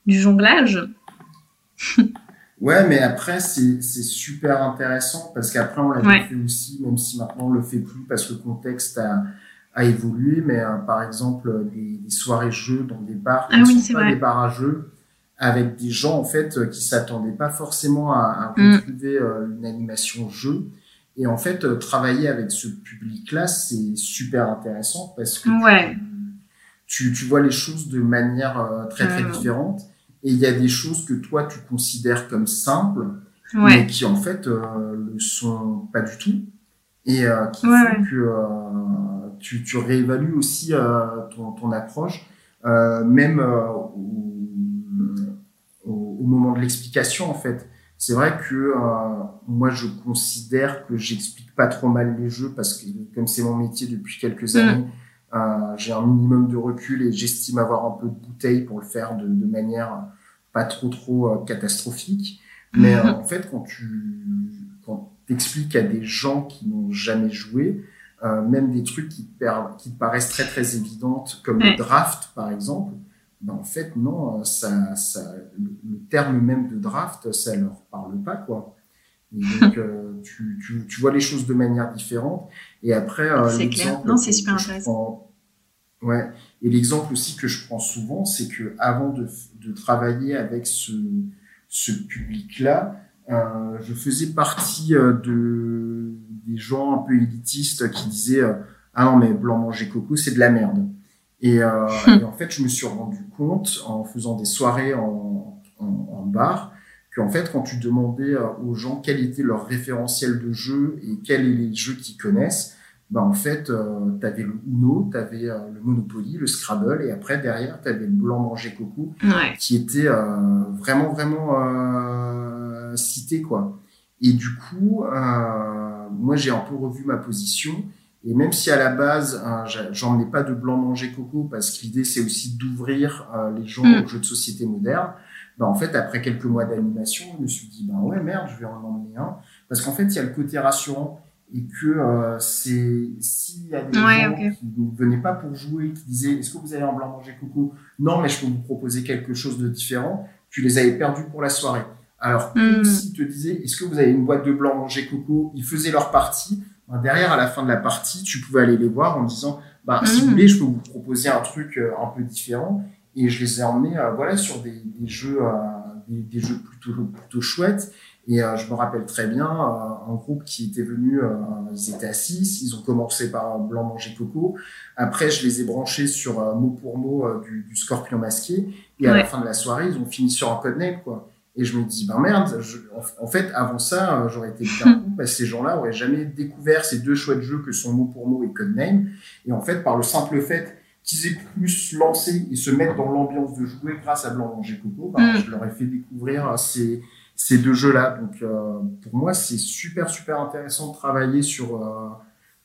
du jonglage. Ouais, mais après, c'est super intéressant parce qu'après, on l'a Ouais. fait aussi, même si maintenant on le fait plus parce que le contexte a, a évolué. Mais euh, par exemple, des, des soirées jeux dans des bars Ah oui, sont pas vrai. des bars à jeux, avec des gens en fait euh, qui s'attendaient pas forcément à, à Mm. retrouver euh, une animation jeu. Et en fait, euh, travailler avec ce public-là, c'est super intéressant parce que Ouais. tu, tu vois les choses de manière euh, très très Carrément. différente. Et il y a des choses que toi tu considères comme simples, mais qui en fait euh, le sont pas du tout et euh, qui Ouais, font que euh, tu, tu réévalues aussi euh, ton, ton approche euh, même euh, au, au- au moment de l'explication en fait c'est vrai que euh, moi je considère que j'explique pas trop mal les jeux parce que comme c'est mon métier depuis quelques Mm. années euh, j'ai un minimum de recul et j'estime avoir un peu de bouteille pour le faire de, de manière pas trop trop euh, catastrophique. Mais euh, en fait, quand tu quand expliques à des gens qui n'ont jamais joué, euh, même des trucs qui te, qui te paraissent très très évidentes, comme le draft par exemple, ben en fait non, euh, ça, ça, le, terme même de draft, ça leur parle pas quoi. Et donc euh, tu, tu, tu vois les choses de manière différente. Et après, euh, C'est clair. Non, c'est super intéressant. prends- Ouais. Et l'exemple aussi que je prends souvent, c'est que avant de, de travailler avec ce, ce public-là, euh, je faisais partie euh, de des gens un peu élitistes qui disaient euh, ah non mais blanc manger coco c'est de la merde. Et, euh, et en fait je me suis rendu compte en faisant des soirées en, en, en bar qu'en fait quand tu demandais euh, aux gens quel était leur référentiel de jeu et quels sont les jeux qu'ils connaissent, bah en fait, euh, tu avais le Uno, tu avais le Monopoly, le Scrabble, et après, derrière, tu avais le Blanc Manger Coco, Ouais. qui était euh, vraiment, vraiment euh, cité, quoi. Et du coup, euh, moi, j'ai un peu revu ma position, et même si à la base, j'a- j'emmenais pas de Blanc Manger Coco, parce que l'idée, c'est aussi d'ouvrir euh, les gens Mm. aux jeux de société modernes, bah, en fait, après quelques mois d'animation, je me suis dit, bah ouais, merde, je vais en emmener un, parce qu'en fait, il y a le côté rassurant, et que euh, c'est s'il y a des Ouais, gens qui ne venaient pas pour jouer, qui disaient est-ce que vous avez un blanc manger coco? Non, mais je peux vous proposer quelque chose de différent. Tu les avais perdus pour la soirée. Alors Mm. s'ils te disaient est-ce que vous avez une boîte de blanc manger coco? Ils faisaient leur partie. Derrière, à la fin de la partie, tu pouvais aller les voir en disant bah si Mm. vous voulez, je peux vous proposer un truc euh, un peu différent. Et je les ai emmenés euh, voilà sur des, des jeux euh, des, des jeux plutôt plutôt chouettes. Et euh, je me rappelle très bien euh, un groupe qui était venu, euh, ils étaient à 6, ils ont commencé par Blanc Manger Coco. Après, je les ai branchés sur mot pour mot du, du, Scorpion masqué. Et à la fin de la soirée, ils ont fini sur un codename, quoi. Et je me dis, ben merde, je, en, fait, avant ça, j'aurais été bien coup parce que ces gens-là auraient jamais découvert ces deux chouettes jeux que sont mot pour mot et codename. Et en fait, par le simple fait qu'ils aient pu se lancer et se mettre dans l'ambiance de jouer grâce à Blanc Manger Coco, ben, mm. je leur ai fait découvrir ces ces deux jeux-là. Donc euh, pour moi, c'est super super intéressant de travailler sur euh,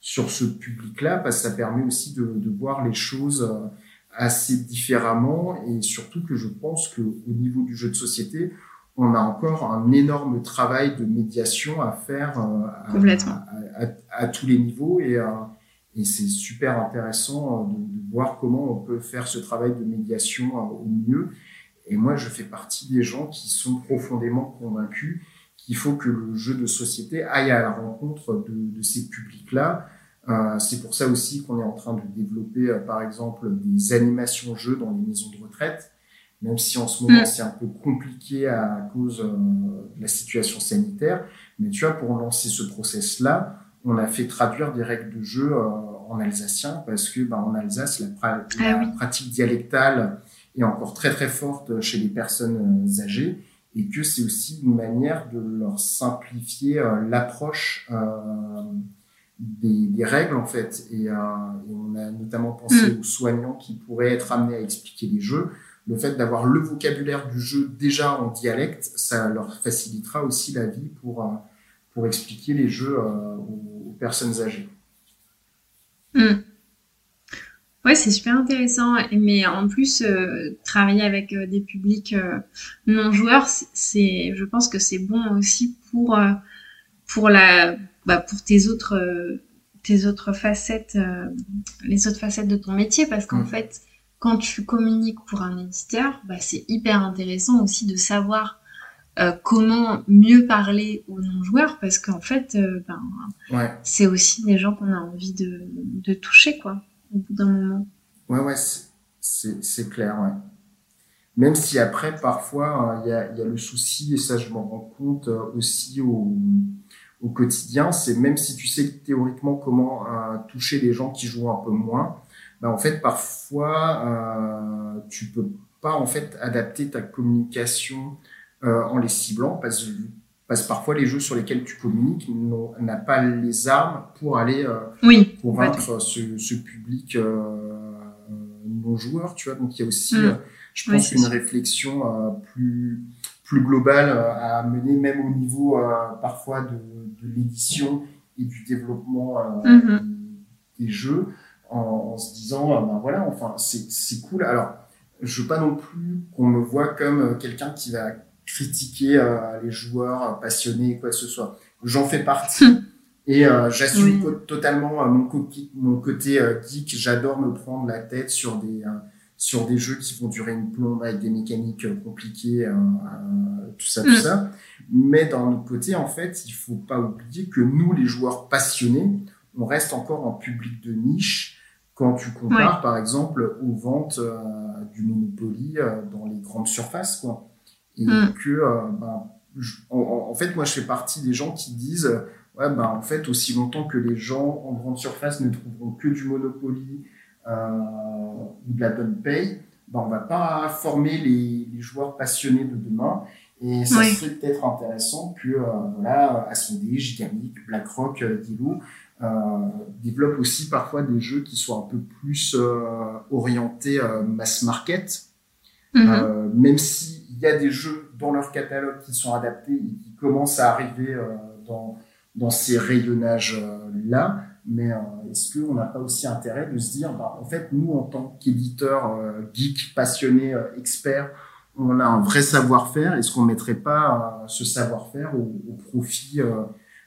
sur ce public-là parce que ça permet aussi de, de voir les choses euh, assez différemment et surtout que je pense que au niveau du jeu de société, on a encore un énorme travail de médiation à faire à, à, à, tous les niveaux et, et c'est super intéressant de, de, voir comment on peut faire ce travail de médiation au mieux. Et moi, je fais partie des gens qui sont profondément convaincus qu'il faut que le jeu de société aille à la rencontre de, de ces publics-là. Euh, c'est pour ça aussi qu'on est en train de développer, euh, par exemple, des animations jeux dans les maisons de retraite, même si en ce moment mm. c'est un peu compliqué à cause euh, de la situation sanitaire. Mais tu vois, pour lancer ce process-là, on a fait traduire des règles de jeu euh, en alsacien parce que, bah, en Alsace, la, la ah pratique dialectale est encore très très forte chez les personnes euh, âgées et que c'est aussi une manière de leur simplifier euh, l'approche des, des, règles en fait. Et, et on a notamment pensé mm. aux soignants qui pourraient être amenés à expliquer les jeux. Le fait d'avoir le vocabulaire du jeu déjà en dialecte, ça leur facilitera aussi la vie pour, pour expliquer les jeux aux, aux, personnes âgées. Mm. Ouais, c'est super intéressant. Mais en plus, euh, travailler avec euh, des publics euh, non joueurs, c'est, je pense que c'est bon aussi pour pour la, bah, pour tes autres tes autres facettes, les autres facettes de ton métier, parce qu'en mmh. fait, quand tu communiques pour un éditeur, bah, c'est hyper intéressant aussi de savoir comment mieux parler aux non-joueurs parce qu'en fait, ben, ouais. c'est aussi des gens qu'on a envie de, de toucher, quoi au bout d'un moment. Ouais, ouais, c'est clair, ouais. Même si après, parfois, il y, a, y, a, le souci, et ça je m'en rends compte euh, aussi au, au quotidien, c'est même si tu sais théoriquement comment euh, toucher les gens qui jouent un peu moins, bah, en fait, parfois, euh, tu peux pas en fait adapter ta communication euh, en les ciblant parce que parce que parfois les jeux sur lesquels tu communiques n'ont pas les armes pour aller euh, oui, convaincre ce, ce, public euh, non joueur, tu vois. Donc il y a aussi, mm. euh, je pense, oui, une réflexion euh, plus plus globale à mener, même au niveau parfois de, de l'édition et du développement mm -hmm. des jeux, en, en se disant, ben voilà, enfin c'est cool. Alors je veux pas non plus qu'on me voit comme quelqu'un qui va critiquer euh, les joueurs passionnés, quoi que ce soit. J'en fais partie. Et euh, j'assume oui. totalement euh, mon, mon côté euh, geek. J'adore me prendre la tête sur des euh, sur des jeux qui vont durer une plombe avec des mécaniques compliquées, tout ça, tout mm. ça. Mais d'un autre côté, en fait, il faut pas oublier que nous, les joueurs passionnés, on reste encore en public de niche quand tu compares, ouais. par exemple, aux ventes du Monopoly dans les grandes surfaces, quoi et mm. que euh, ben, je, en, en, fait moi je fais partie des gens qui disent ouais ben en fait aussi longtemps que les gens en grande surface ne trouveront que du Monopoly euh, ou de la bonne paye ben on va pas former les, les joueurs passionnés de demain et ça oui. serait peut-être intéressant que euh, voilà Asmodee, Gigamic, BlackRock, euh, Dilo euh, développent aussi parfois des jeux qui soient un peu plus euh, orientés euh, mass market mm -hmm. même si y a des jeux dans leur catalogue qui sont adaptés et qui commencent à arriver dans, dans ces rayonnages-là. Mais est-ce qu'on n'a pas aussi intérêt de se dire, bah, en fait, nous, en tant qu'éditeurs geeks, passionnés, experts, on a un vrai savoir-faire. Est-ce qu'on mettrait pas ce savoir-faire au, au, profit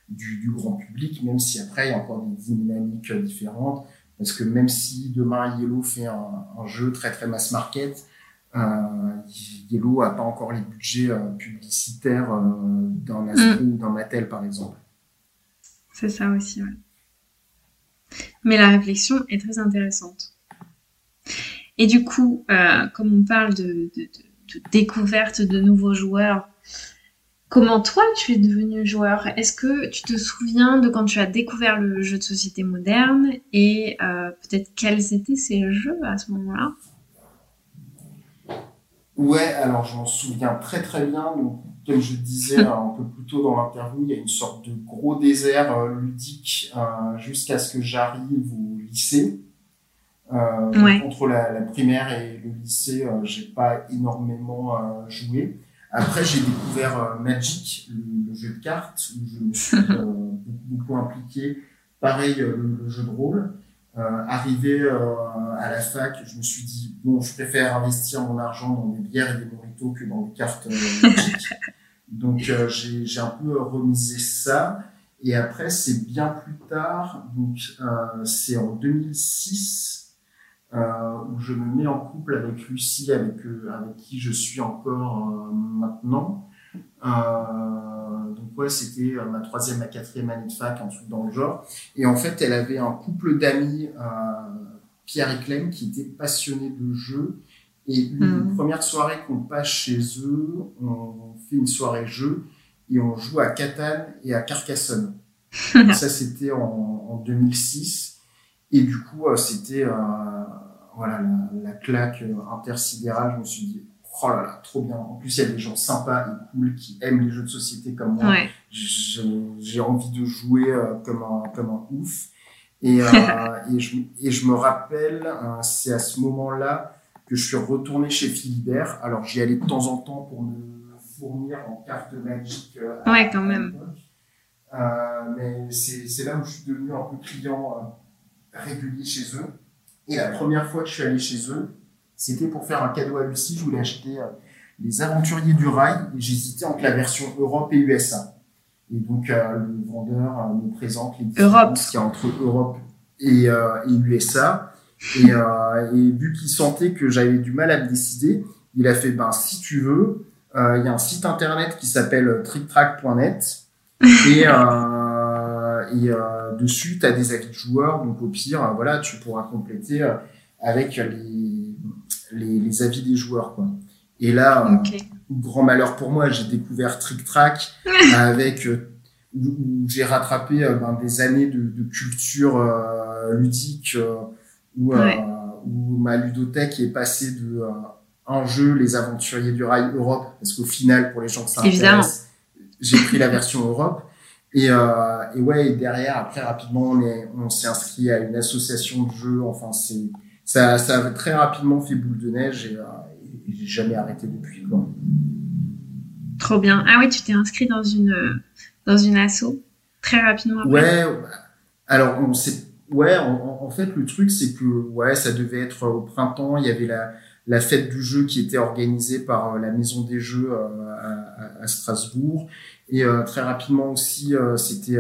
du, du, grand public, même si après, il y a encore des dynamiques différentes Parce que même si demain, Yellow fait un, un jeu très, très mass market, euh, Yellow a pas encore les budgets euh, publicitaires euh, d'un Astro mm. ou d'un Mattel, par exemple. C'est ça aussi, ouais. Mais la réflexion est très intéressante. Et du coup, euh, comme on parle de, de, de, de, découverte de nouveaux joueurs, comment toi tu es devenu joueur? Est-ce que tu te souviens de quand tu as découvert le jeu de société moderne et euh, peut-être quels étaient ces jeux à ce moment-là? Ouais, alors je m'en souviens très très bien. Donc, comme je disais un peu plus tôt dans l'interview, il y a une sorte de gros désert euh, ludique euh, jusqu'à ce que j'arrive au lycée. Euh, Entre la, la, primaire et le lycée, j'ai pas énormément joué. Après, j'ai découvert Magic, le, jeu de cartes, où je me suis beaucoup, beaucoup, impliqué. Pareil, le, jeu de rôle. arrivé à la fac, je me suis dit bon, je préfère investir mon argent dans des bières et des moritos que dans des cartes Magic. Donc j'ai un peu remisé ça. Et après, c'est bien plus tard, donc euh, c'est en 2006 euh, où je me mets en couple avec Lucie, avec, euh, avec qui je suis encore euh, maintenant. donc ouais, c'était ma troisième, ma quatrième année de fac, un truc dans le genre. Et en fait, elle avait un couple d'amis, Pierre et Clem, qui étaient passionnés de jeux. Et une mmh. première soirée qu'on passe chez eux, on fait une soirée jeu et on joue à Catane et à Carcassonne. ça, c'était en, en, 2006. Et du coup, c'était voilà, la, claque euh, intersidérale, je me suis dit, oh là là, trop bien. En plus, il y a des gens sympas et cool qui aiment les jeux de société comme moi. J'ai envie de jouer euh, comme un, comme un ouf. Et, euh, et, je, et je me rappelle, c'est à ce moment-là que je suis retourné chez Philibert. Alors, j'y allais de temps en temps pour me fournir en carte magique. ouais, quand même. mais c'est là où je suis devenu un peu client régulier chez eux. Et la première fois que je suis allé chez eux, c'était pour faire un cadeau à Lucie. Je voulais acheter euh, Les Aventuriers du Rail et j'hésitais entre la version Europe et USA. Et donc, euh, le vendeur euh, me présente les différences qu'il y a entre Europe et, et USA. Et, et vu qu'il sentait que j'avais du mal à me décider, il a fait, ben, si tu veux, il y a un site internet qui s'appelle tricktrack.net. Et, et dessus, tu as des avis de joueurs, donc au pire, euh, voilà, tu pourras compléter euh, avec les, les, avis des joueurs. Quoi. Et là, euh, grand malheur pour moi, j'ai découvert Trick Track avec où, j'ai rattrapé ben, des années de, culture ludique où, où, ma ludothèque est passée de un jeu, Les Aventuriers du Rail Europe, parce qu'au final, pour les gens que ça intéresse, j'ai pris la version Europe. Et, euh, et ouais, et derrière, après rapidement, on est, on s'est inscrit à une association de jeux. Enfin, c'est ça, ça a très rapidement fait boule de neige et, euh, j'ai jamais arrêté depuis quoi. Trop bien. Ah oui, tu t'es inscrit dans une dans une asso très rapidement. Après? Ouais. Alors on s'est ouais. En, en, fait, le truc c'est que ouais, ça devait être au printemps. Il y avait la la fête du jeu qui était organisée par euh, la Maison des Jeux euh, à, à, Strasbourg. Et euh, très rapidement aussi, c'était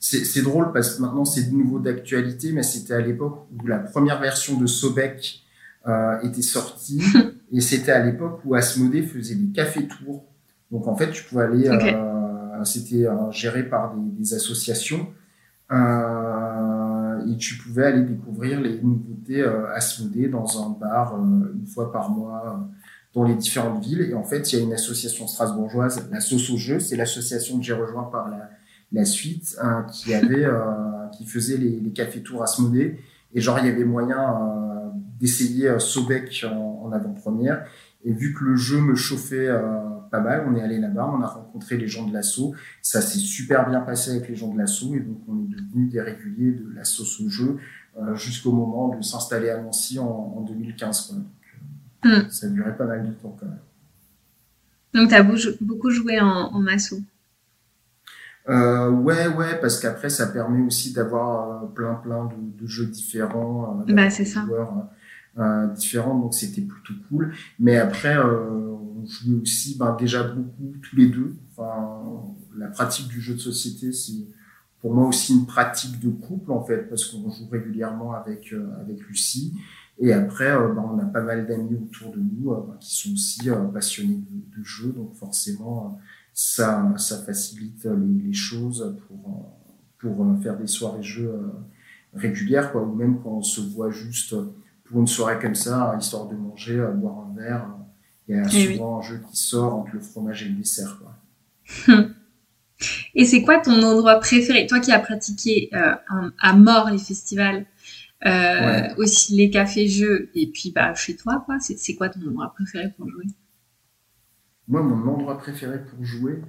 c'est drôle parce que maintenant c'est de nouveau d'actualité, mais c'était à l'époque où la première version de Sobek euh, était sortie. Et c'était à l'époque où Asmodée faisait des cafés tours. Donc en fait, tu pouvais aller, euh, c'était géré par des, des associations. Et tu pouvais aller découvrir les nouveautés euh, Asmodée dans un bar euh, une fois par mois euh, dans les différentes villes. Et en fait, il y a une association strasbourgeoise, la Sauce au jeu, c'est l'association que j'ai rejoint par la, la suite, hein, qui avait, qui faisait les, les cafés tours Asmodée. Et genre, il y avait moyen d'essayer Sobek en, en avant-première. Et vu que le jeu me chauffait pas mal. On est allé là-bas, on a rencontré les gens de l'assaut. Ça s'est super bien passé avec les gens de l'assaut et donc on est devenus des réguliers de l'assaut au jeu euh, jusqu'au moment de s'installer à Nancy en, 2015. Donc, euh, hmm. Ça duré pas mal de temps quand même. Donc tu as beaucoup joué en, en assaut euh, ouais, ouais, parce qu'après, ça permet aussi d'avoir plein, plein de, jeux différents. bah, c'est ça. différents, donc c'était plutôt cool. Mais après, on jouait aussi ben, déjà beaucoup tous les deux. Enfin, la pratique du jeu de société, c'est pour moi aussi une pratique de couple en fait, parce qu'on joue régulièrement avec euh, avec Lucie. Et après, euh, ben, on a pas mal d'amis autour de nous euh, ben, qui sont aussi passionnés de, de, jeu, donc forcément, ça ça facilite les, les choses pour pour faire des soirées jeux régulières, quoi, ou même quand on se voit juste pour une soirée comme ça, histoire de manger, boire un verre il y a eh souvent un jeu qui sort entre le fromage et le dessert. Quoi. Et c'est quoi ton endroit préféré? Toi qui as pratiqué euh, à mort les festivals, euh, aussi les cafés-jeux, et puis bah, chez toi, quoi, c'est quoi ton endroit préféré pour jouer? Moi, mon endroit préféré pour jouer,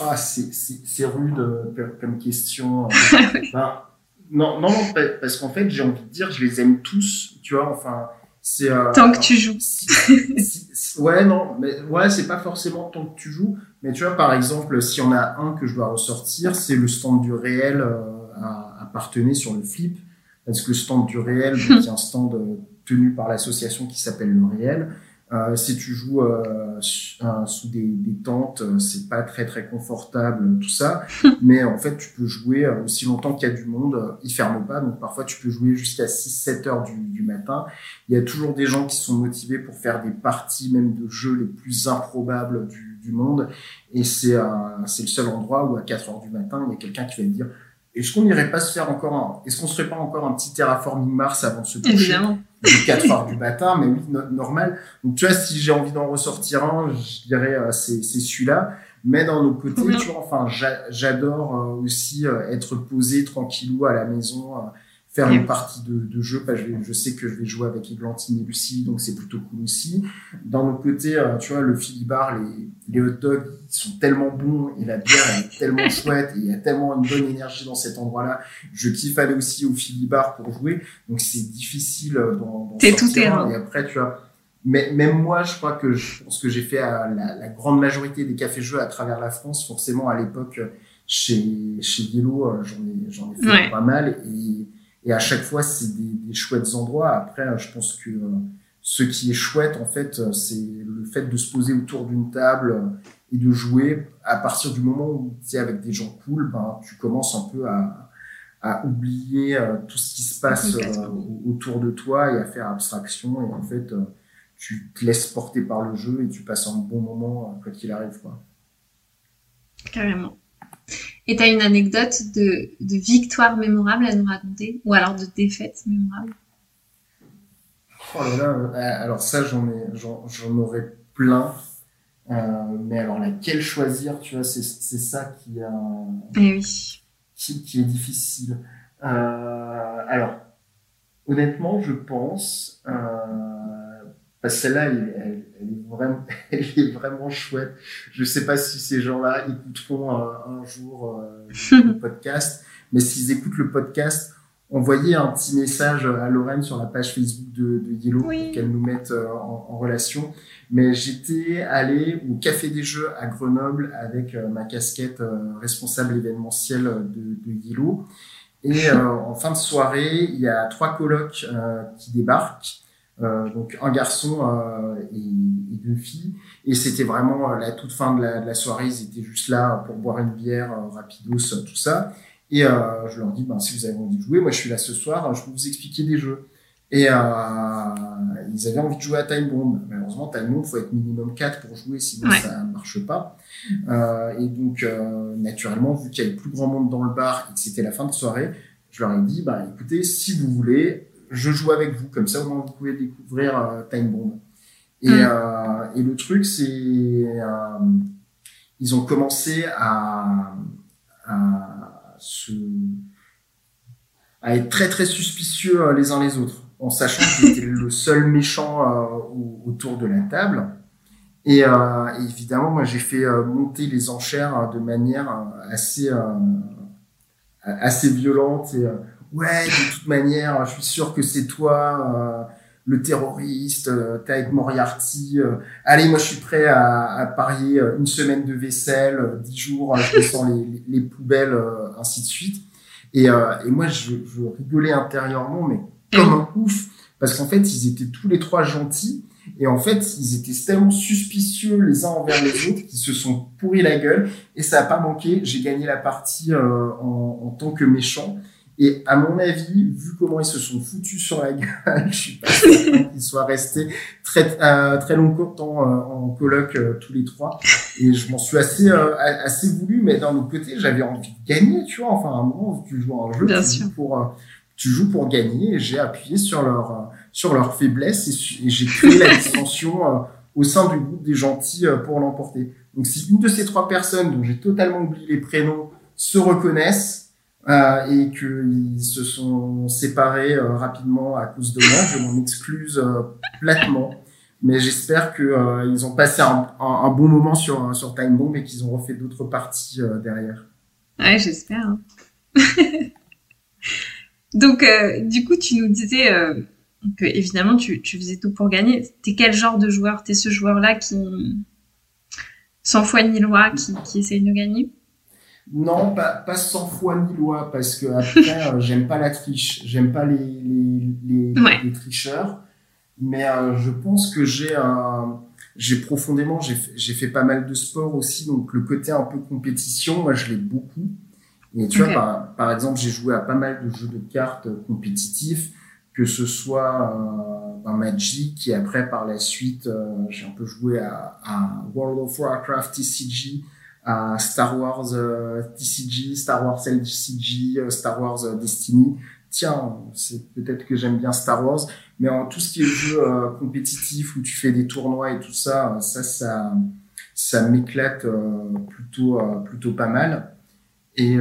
ah, c'est rude comme question. Ben, non, non, parce qu'en fait, j'ai envie de dire, je les aime tous, tu vois, enfin c'est euh, tant que tu joues. ouais, non, mais ouais, c'est pas forcément tant que tu joues. Mais tu vois, par exemple, si on a un que je dois ressortir, c'est le stand du réel euh, à, à sur le flip. Parce que le stand du réel, c'est un stand euh, tenu par l'association qui s'appelle le réel. Euh, si tu joues euh, sous des, des tentes, euh, c'est pas très très confortable, tout ça. Mais en fait, tu peux jouer aussi longtemps qu'il y a du monde. Ils ferment pas, donc parfois tu peux jouer jusqu'à 6-7 heures du, du, matin. Il y a toujours des gens qui sont motivés pour faire des parties, même de jeux les plus improbables du, du monde. Et c'est c'est le seul endroit où à 4 heures du matin, il y a quelqu'un qui va te dire est-ce qu'on n'irait pas se faire encore un, est-ce qu'on serait pas encore un petit terraforming Mars avant de se coucher? Évidemment. De 4 heures du matin, mais oui, normal. Donc, tu vois, si j'ai envie d'en ressortir un, je dirais, euh, c'est, c'est celui-là. Mais d'un autre côté, tu vois, enfin, j'adore euh, aussi euh, être posé tranquillou à la maison, faire une partie de, de jeu. Parce que je, sais que je vais jouer avec Églantine et Lucie, donc c'est plutôt cool aussi. D'un autre côté, euh, tu vois, le filibar, les, les hot dogs, sont tellement bons et la bière est tellement chouette et il y a tellement une bonne énergie dans cet endroit-là. Je kiffe aller aussi au filibar pour jouer, donc c'est difficile euh, dans, dans tout terrain. Et après, tu vois, mais même moi, je crois que je pense que j'ai fait à la, la, grande majorité des cafés-jeux à travers la France. Forcément, à l'époque, chez chez Yellow, euh, j'en ai j'en ai fait pas mal et et à chaque fois, c'est des, des, chouettes endroits. Après, je pense que euh, ce qui est chouette, en fait, euh, c'est le fait de se poser autour d'une table euh, et de jouer. À partir du moment où tu es avec des gens cool, ben, tu commences un peu à, à oublier tout ce qui se passe autour de toi et à faire abstraction. Et en fait, tu te laisses porter par le jeu et tu passes un bon moment quoi qu'il arrive. Quoi. Carrément. Et tu as une anecdote de, de, victoire mémorable à nous raconter Ou alors de défaite mémorable? Oh là là, euh, alors ça, j'en ai, j'en, aurais plein. Euh, mais alors laquelle choisir, tu vois, c'est, c'est ça qui, eh oui. qui, qui est difficile. Euh, alors, honnêtement, je pense, euh, parce que celle-là, elle, elle, est vraiment, elle est vraiment chouette. Je sais pas si ces gens-là écouteront un, jour euh, le podcast, mais s'ils écoutent le podcast, envoyez un petit message à Lorraine sur la page Facebook de, de Yellow pour qu'elle nous mette euh, en, en, relation. Mais j'étais allé au Café des Jeux à Grenoble avec euh, ma casquette responsable événementielle de, de Yellow. Et en fin de soirée, il y a trois colocs qui débarquent. Euh, donc un garçon euh, et, et, deux filles. Et c'était vraiment euh, la toute fin de la, de la, soirée. Ils étaient juste là pour boire une bière, rapidos, tout ça. Et je leur dis, ben, si vous avez envie de jouer, moi je suis là ce soir, je peux vous expliquer des jeux. Et ils avaient envie de jouer à Time Bomb. Malheureusement, Time Bomb, faut être minimum 4 pour jouer, sinon ouais. ça marche pas. Et donc, naturellement, vu qu'il y avait plus grand monde dans le bar et que c'était la fin de soirée, je leur ai dit, bah, écoutez, si vous voulez, je joue avec vous, comme ça au moins vous pouvez découvrir euh, Time Bomb. Et, mm. euh, et le truc, c'est euh, ils ont commencé à, à, se, à être très très suspicieux euh, les uns les autres, en sachant que j'étais le seul méchant euh, autour de la table. Et, euh, évidemment, moi, j'ai fait monter les enchères de manière assez assez violente et ouais, de toute manière, je suis sûr que c'est toi, euh, le terroriste, euh, t'es avec Moriarty. Euh, allez, moi, je suis prêt à, à parier euh, une semaine de vaisselle, dix jours, je descends les, les, poubelles, ainsi de suite. Et, et moi, je, je, rigolais intérieurement, mais comme un ouf, parce qu'en fait, ils étaient tous les trois gentils. Et en fait, ils étaient tellement suspicieux les uns envers les autres qu'ils se sont pourris la gueule. Et ça a pas manqué. J'ai gagné la partie en, en, tant que méchant. Et à mon avis, vu comment ils se sont foutus sur la gueule, je suis pas certain qu'ils soient restés très euh, très longtemps euh, en colloque euh, tous les trois. Et je m'en suis assez euh, assez voulu, mais d'un autre côté, j'avais envie de gagner, tu vois. Enfin, à un moment, tu joues un jeu, tu joues pour tu joues pour gagner. Et j'ai appuyé sur leur sur leur faiblesse et, j'ai créé la dissension au sein du groupe des gentils pour l'emporter. Donc si une de ces trois personnes dont j'ai totalement oublié les prénoms se reconnaissent euh, et qu'ils se sont séparés euh, rapidement à cause de moi, je m'en excluse euh, platement. Mais j'espère que euh, ils ont passé un, bon moment sur sur Time Bomb et qu'ils ont refait d'autres parties derrière. Ouais, j'espère. Hein. Donc, du coup, tu nous disais que évidemment, tu, tu faisais tout pour gagner. T'es quel genre de joueur? T'es ce joueur-là qui sans foi ni loi qui, qui essaye de gagner? Non, pas, pas sans foi ni loi, parce que après, euh, j'aime pas la triche, j'aime pas les, les, les, tricheurs, mais euh, je pense que j'ai un j'ai profondément, j'ai fait pas mal de sport aussi, donc le côté un peu compétition, moi je l'ai beaucoup. Et tu vois, par, par exemple, j'ai joué à pas mal de jeux de cartes compétitifs que ce soit euh, un Magic et après par la suite euh, j'ai un peu joué à, à, World of Warcraft TCG, à Star Wars euh, TCG, Star Wars LCG, euh, Star Wars Destiny. Tiens, c'est peut-être que j'aime bien Star Wars, mais en tout ce qui est jeu compétitif où tu fais des tournois et tout ça, ça ça ça m'éclate plutôt plutôt pas mal. Et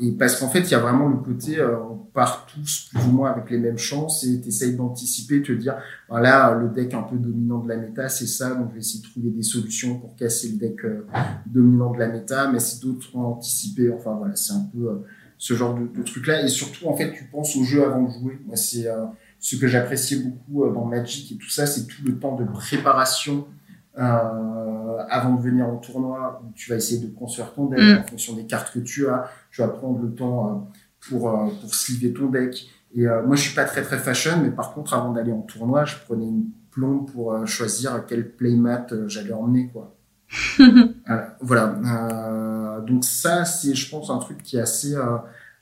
et parce qu'en fait, il y a vraiment le côté, euh, part tous plus ou moins avec les mêmes chances et tu essayes d'anticiper, te dire, voilà, le deck un peu dominant de la méta, c'est ça, donc je vais essayer de trouver des solutions pour casser le deck euh, dominant de la méta, mais si d'autres ont anticipé, enfin voilà, c'est un peu euh, ce genre de, de truc-là. Et surtout, en fait, tu penses au jeu avant de jouer. Moi, c'est ce que j'appréciais beaucoup dans Magic et tout ça, c'est tout le temps de préparation euh, avant de venir au tournoi où tu vas essayer de construire ton deck mm. en fonction des cartes que tu as. Tu vas prendre le temps euh, pour, euh, pour sliver ton deck. Et moi, je suis pas très très fashion, mais par contre, avant d'aller en tournoi, je prenais une plombe pour choisir quel playmat j'allais emmener, quoi. voilà. donc ça, c'est, je pense, un truc qui est assez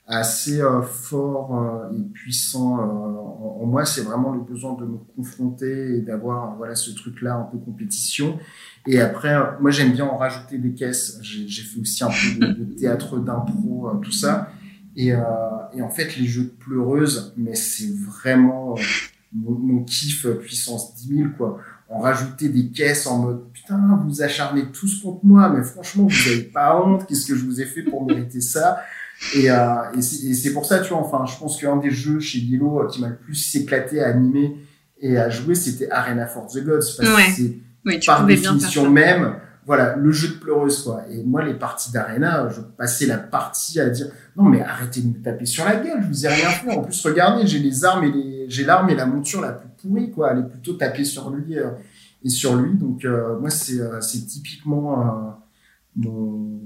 assez euh, fort euh, et puissant euh, en, moi, c'est vraiment le besoin de me confronter et d'avoir voilà ce truc-là un peu compétition. Et après, moi j'aime bien en rajouter des caisses. J'ai fait aussi un peu de, de théâtre d'impro, tout ça. Et, et, en fait, les jeux de pleureuse, mais c'est vraiment mon, mon, kiff puissance 10 000 quoi. En rajouter des caisses en mode putain, vous acharnez tous contre moi, mais franchement, vous avez pas honte. Qu'est-ce que je vous ai fait pour mériter ça? Et, euh, et c'est pour ça, tu vois, enfin, je pense qu'un des jeux chez Yellow euh, qui m'a le plus éclaté à animer et à jouer, c'était Arena for the Gods. Parce que c'est oui, par définition même, voilà, le jeu de pleureuse, quoi. Et moi, les parties d'Arena, je passais la partie à dire, non, mais arrêtez de me taper sur la gueule, je vous ai rien fait. En plus, regardez, j'ai les armes et les, j'ai l'arme et la monture la plus pourrie, quoi. Elle est plutôt tapée sur lui euh, et sur lui. Donc, euh, moi, c'est, c'est typiquement, mon,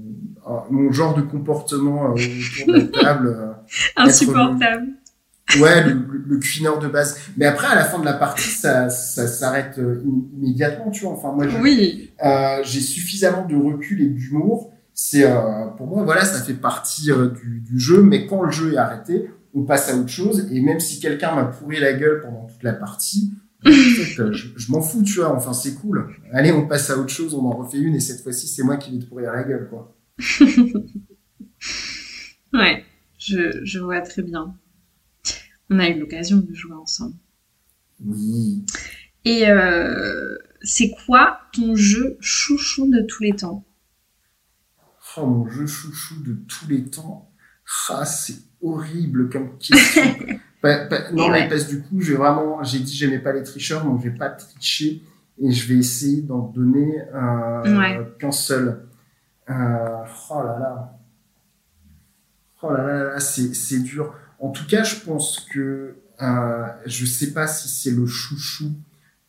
mon genre de comportement euh, autour de la table. Euh, Insupportable. Ouais, le, le, de base. Mais après, à la fin de la partie, ça, ça s'arrête euh, immédiatement, tu vois. Enfin, moi, oui. euh, j'ai suffisamment de recul et d'humour. C'est euh, pour moi, voilà, ça fait partie du, du, jeu. Mais quand le jeu est arrêté, on passe à autre chose. Et même si quelqu'un m'a pourri la gueule pendant toute la partie, je, m'en fous, tu vois. Enfin, c'est cool. Allez, on passe à autre chose, on en refait une, et cette fois-ci, c'est moi qui vais te pourrir la gueule, quoi. ouais, je, je vois très bien. On a eu l'occasion de jouer ensemble. Oui. Et euh, c'est quoi ton jeu chouchou de tous les temps? Oh, mon jeu chouchou de tous les temps. Ah, c'est horrible comme question. non, mais parce du coup, j'ai vraiment, j'ai dit j'aimais pas les tricheurs, donc je vais pas tricher et je vais essayer d'en donner euh, qu'un seul. Euh, oh là là. Oh là là, là c'est dur. En tout cas, je pense que euh, je sais pas si c'est le chouchou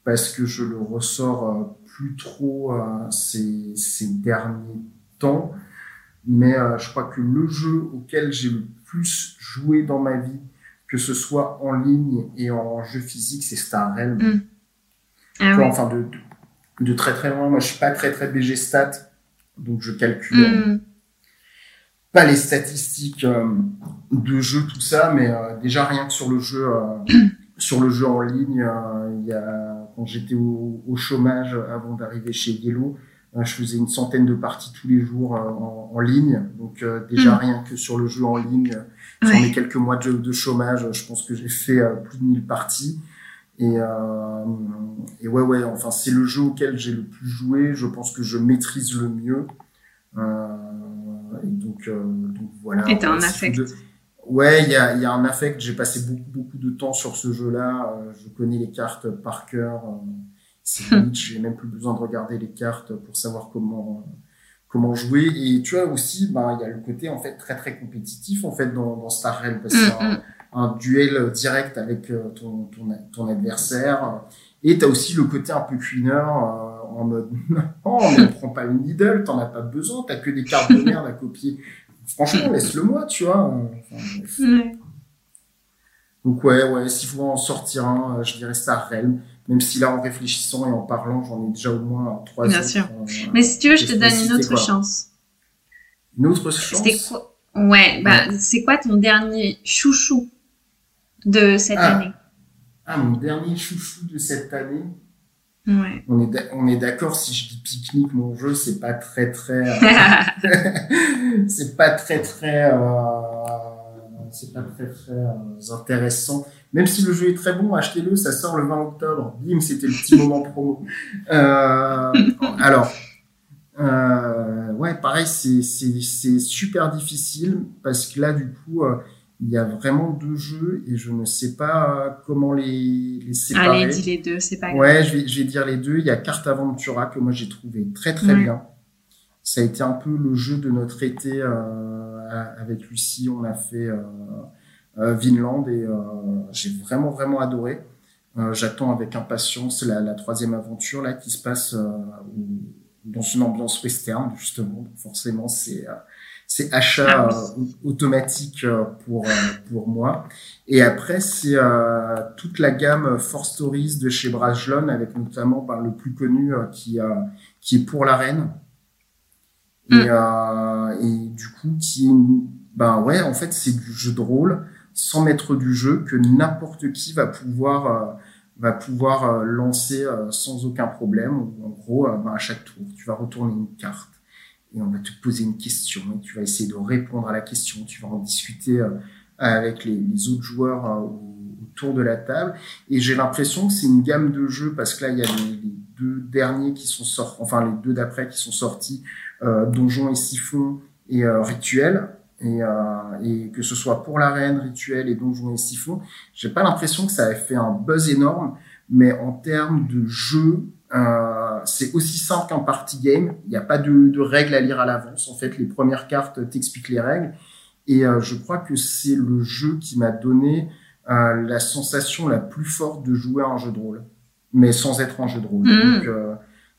parce que je le ressors euh, plus trop euh, ces, ces derniers temps. Mais euh, je crois que le jeu auquel j'ai le plus joué dans ma vie, que ce soit en ligne et en jeu physique, c'est Star Realm. Mm. Ah Enfin, de, de, de, très très loin. Moi, je suis pas très très BG stat, donc je calcule mm. Pas les statistiques euh, de jeu, tout ça, mais euh, déjà rien que sur le jeu, euh, sur le jeu en ligne, il y a, quand j'étais au, au, chômage avant d'arriver chez Yellow, je faisais une centaine de parties tous les jours en, en, ligne. Donc déjà mm. rien que sur le jeu en ligne, sur mes quelques mois de, de, chômage, je pense que j'ai fait plus de 1000 parties. Et, et ouais, ouais, enfin, c'est le jeu auquel j'ai le plus joué. Je pense que je maîtrise le mieux. Et donc, donc voilà. Et t'as un affect. Ouais, il y a, y a, un affect. J'ai passé beaucoup, beaucoup de temps sur ce jeu-là. je connais les cartes par cœur. c'est j'ai même plus besoin de regarder les cartes pour savoir comment comment jouer. Et tu vois aussi, ben, il y a le côté en fait très très compétitif en fait dans, dans Star Realm parce mm, mm. un, duel direct avec euh, ton, ton, ton adversaire. Et tu as aussi le côté un peu cuineur euh, en mode oh, ne prends pas une needle, t'en as pas besoin, t'as que des cartes de merde à copier. Franchement, laisse-le moi, tu vois. Donc ouais, ouais, s'il faut en sortir un, euh, je dirais Star Realm. Même si là, en réfléchissant et en parlant, j'en ai déjà au moins trois Bien sûr. Mais si tu veux, je te donne une autre chance. Une autre chance quoi Ouais, bah, c'est quoi ton dernier chouchou de cette ah. année? Ah, mon dernier chouchou de cette année? Ouais. On est, d'accord si je dis pique-nique, mon jeu, c'est pas très très. Euh, c'est pas très très. Euh, c'est pas très très euh, intéressant. Même si le jeu est très bon, achetez-le, ça sort le 20 octobre. Bim, c'était le petit moment promo. Alors, ouais, pareil, c'est super difficile parce que là, du coup, il y a vraiment deux jeux et je ne sais pas comment les, les séparer. Allez, dis les deux, c'est pas grave. Ouais, je vais, je vais dire les deux. Il y a Carte Aventura que moi j'ai trouvé très très bien. Ça a été un peu le jeu de notre été avec Lucie. On a fait euh, Vinland et euh, j'ai vraiment vraiment adoré. Euh, j'attends avec impatience la, la, troisième aventure là qui se passe dans une ambiance western justement. Donc forcément c'est c'est achat ah automatique pour pour moi. Et après c'est euh, toute la gamme Four Stories de chez Brajlon avec notamment ben, le plus connu qui qui est pour la reine. Et, mm. et du coup qui ben ouais en fait c'est du jeu de rôle sans maître du jeu que n'importe qui va pouvoir euh, va pouvoir euh, lancer euh, sans aucun problème. En gros, ben, à chaque tour, tu vas retourner une carte et on va te poser une question et tu vas essayer de répondre à la question. Tu vas en discuter avec les, autres joueurs autour de la table. Et j'ai l'impression que c'est une gamme de jeux parce que là, il y a les, deux derniers qui sont sortis, enfin les deux d'après qui sont sortis, euh, Donjons et Siphon et euh, Rituel et, euh, que ce soit pour l'arène, rituel et donjons et siphon, j'ai pas l'impression que ça ait fait un buzz énorme, mais en termes de jeu, euh, c'est aussi simple qu'un party game. Il n'y a pas de, de, règles à lire à l'avance. En fait, les premières cartes t'expliquent les règles. Et euh, je crois que c'est le jeu qui m'a donné euh, la sensation la plus forte de jouer à un jeu de rôle, mais sans être un jeu de rôle. Mmh. Donc, euh,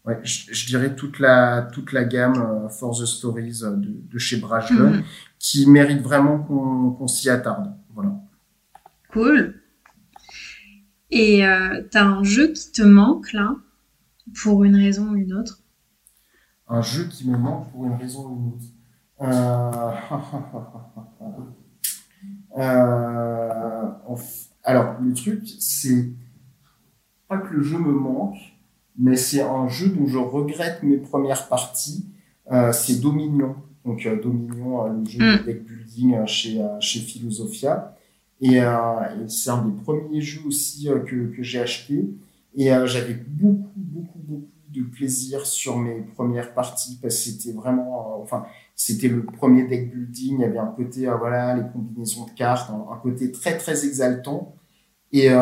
ouais, je, je, dirais toute la toute la gamme euh, For the Stories de, de chez Brajlon. Mmh qui mérite vraiment qu'on s'y attarde. Voilà. Cool. Et euh, tu as un jeu qui te manque là, pour une raison ou une autre Un jeu qui me manque pour une raison ou une autre. Euh... euh... Alors, le truc, c'est pas que le jeu me manque, mais c'est un jeu dont je regrette mes premières parties. Euh, c'est Dominion donc euh, Dominion, euh, le jeu de mm. deck building euh, chez, chez Philosophia. Et, c'est un des premiers jeux aussi que, que j'ai acheté. Et j'avais beaucoup, beaucoup de plaisir sur mes premières parties parce que c'était vraiment, enfin, c'était le premier deck building. Il y avait un côté, voilà, les combinaisons de cartes, un, côté très, très exaltant. Et, et,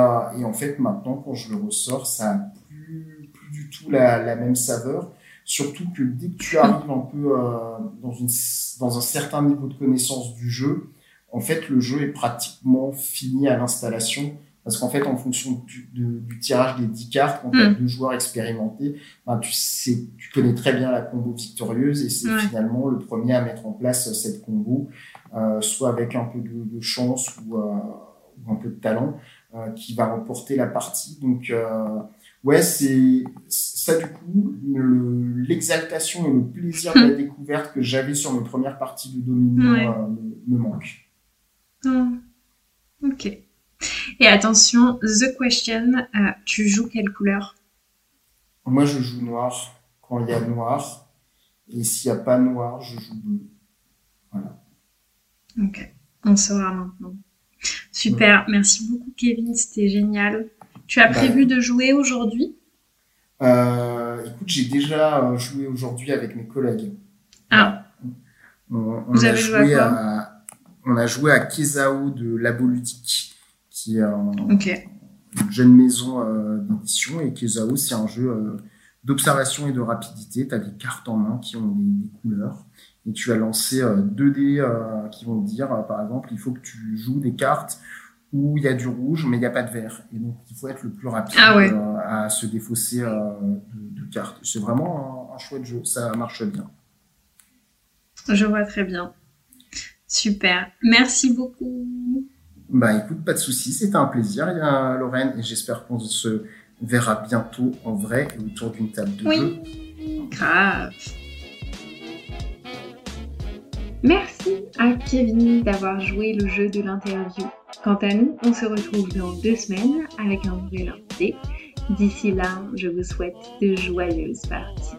en fait, maintenant, quand je le ressors, ça a plus, plus du tout la, la même saveur. Surtout que dès que tu arrives un peu euh, dans, une, dans un certain niveau de connaissance du jeu, en fait, le jeu est pratiquement fini à l'installation. Parce qu'en fait, en fonction du, du tirage des 10 cartes, quand tu as deux joueurs expérimentés, ben, tu sais, tu connais très bien la combo victorieuse et c'est finalement le premier à mettre en place cette combo, euh, soit avec un peu de, de chance ou, euh, ou, un peu de talent, euh, qui va remporter la partie. Donc, euh, ouais, c'est ça du coup, l'exaltation et le plaisir de la découverte que j'avais sur mes premières parties de Dominion euh, me, manque. Oh. Ok. Et attention, the question, euh, tu joues quelle couleur? Moi, je joue noir quand il y a noir. Et s'il n'y a pas noir, je joue bleu. Voilà. Ok, on saura maintenant. Super, merci beaucoup Kevin, c'était génial. Tu as Bah, prévu de jouer aujourd'hui? Euh, écoute, j'ai déjà euh, joué aujourd'hui avec mes collègues. Ah. On, on Vous a avez joué à quoi? à, on a joué à Kezao de Labo Ludique, qui est un- une jeune maison euh, d'édition. Et Kezao, c'est un jeu euh, d'observation et de rapidité. Tu as des cartes en main qui ont des, des couleurs. Et tu as lancé euh, deux dés qui vont dire, par exemple, il faut que tu joues des cartes où il y a du rouge, mais il n'y a pas de vert. Et donc, il faut être le plus rapide Ah ouais. euh, à se défausser euh, de, de cartes. C'est vraiment un, un chouette jeu. Ça marche bien. Je vois très bien. Super. Merci beaucoup. Bah écoute, pas de souci, c'était un plaisir, il y a Lorraine, et j'espère qu'on se verra bientôt en vrai et autour d'une table de Oui. jeu. Grave. Merci à Kevin d'avoir joué le jeu de l'interview. Quant à nous, on se retrouve dans deux semaines avec un nouvel invité. D'ici là, je vous souhaite de joyeuses parties.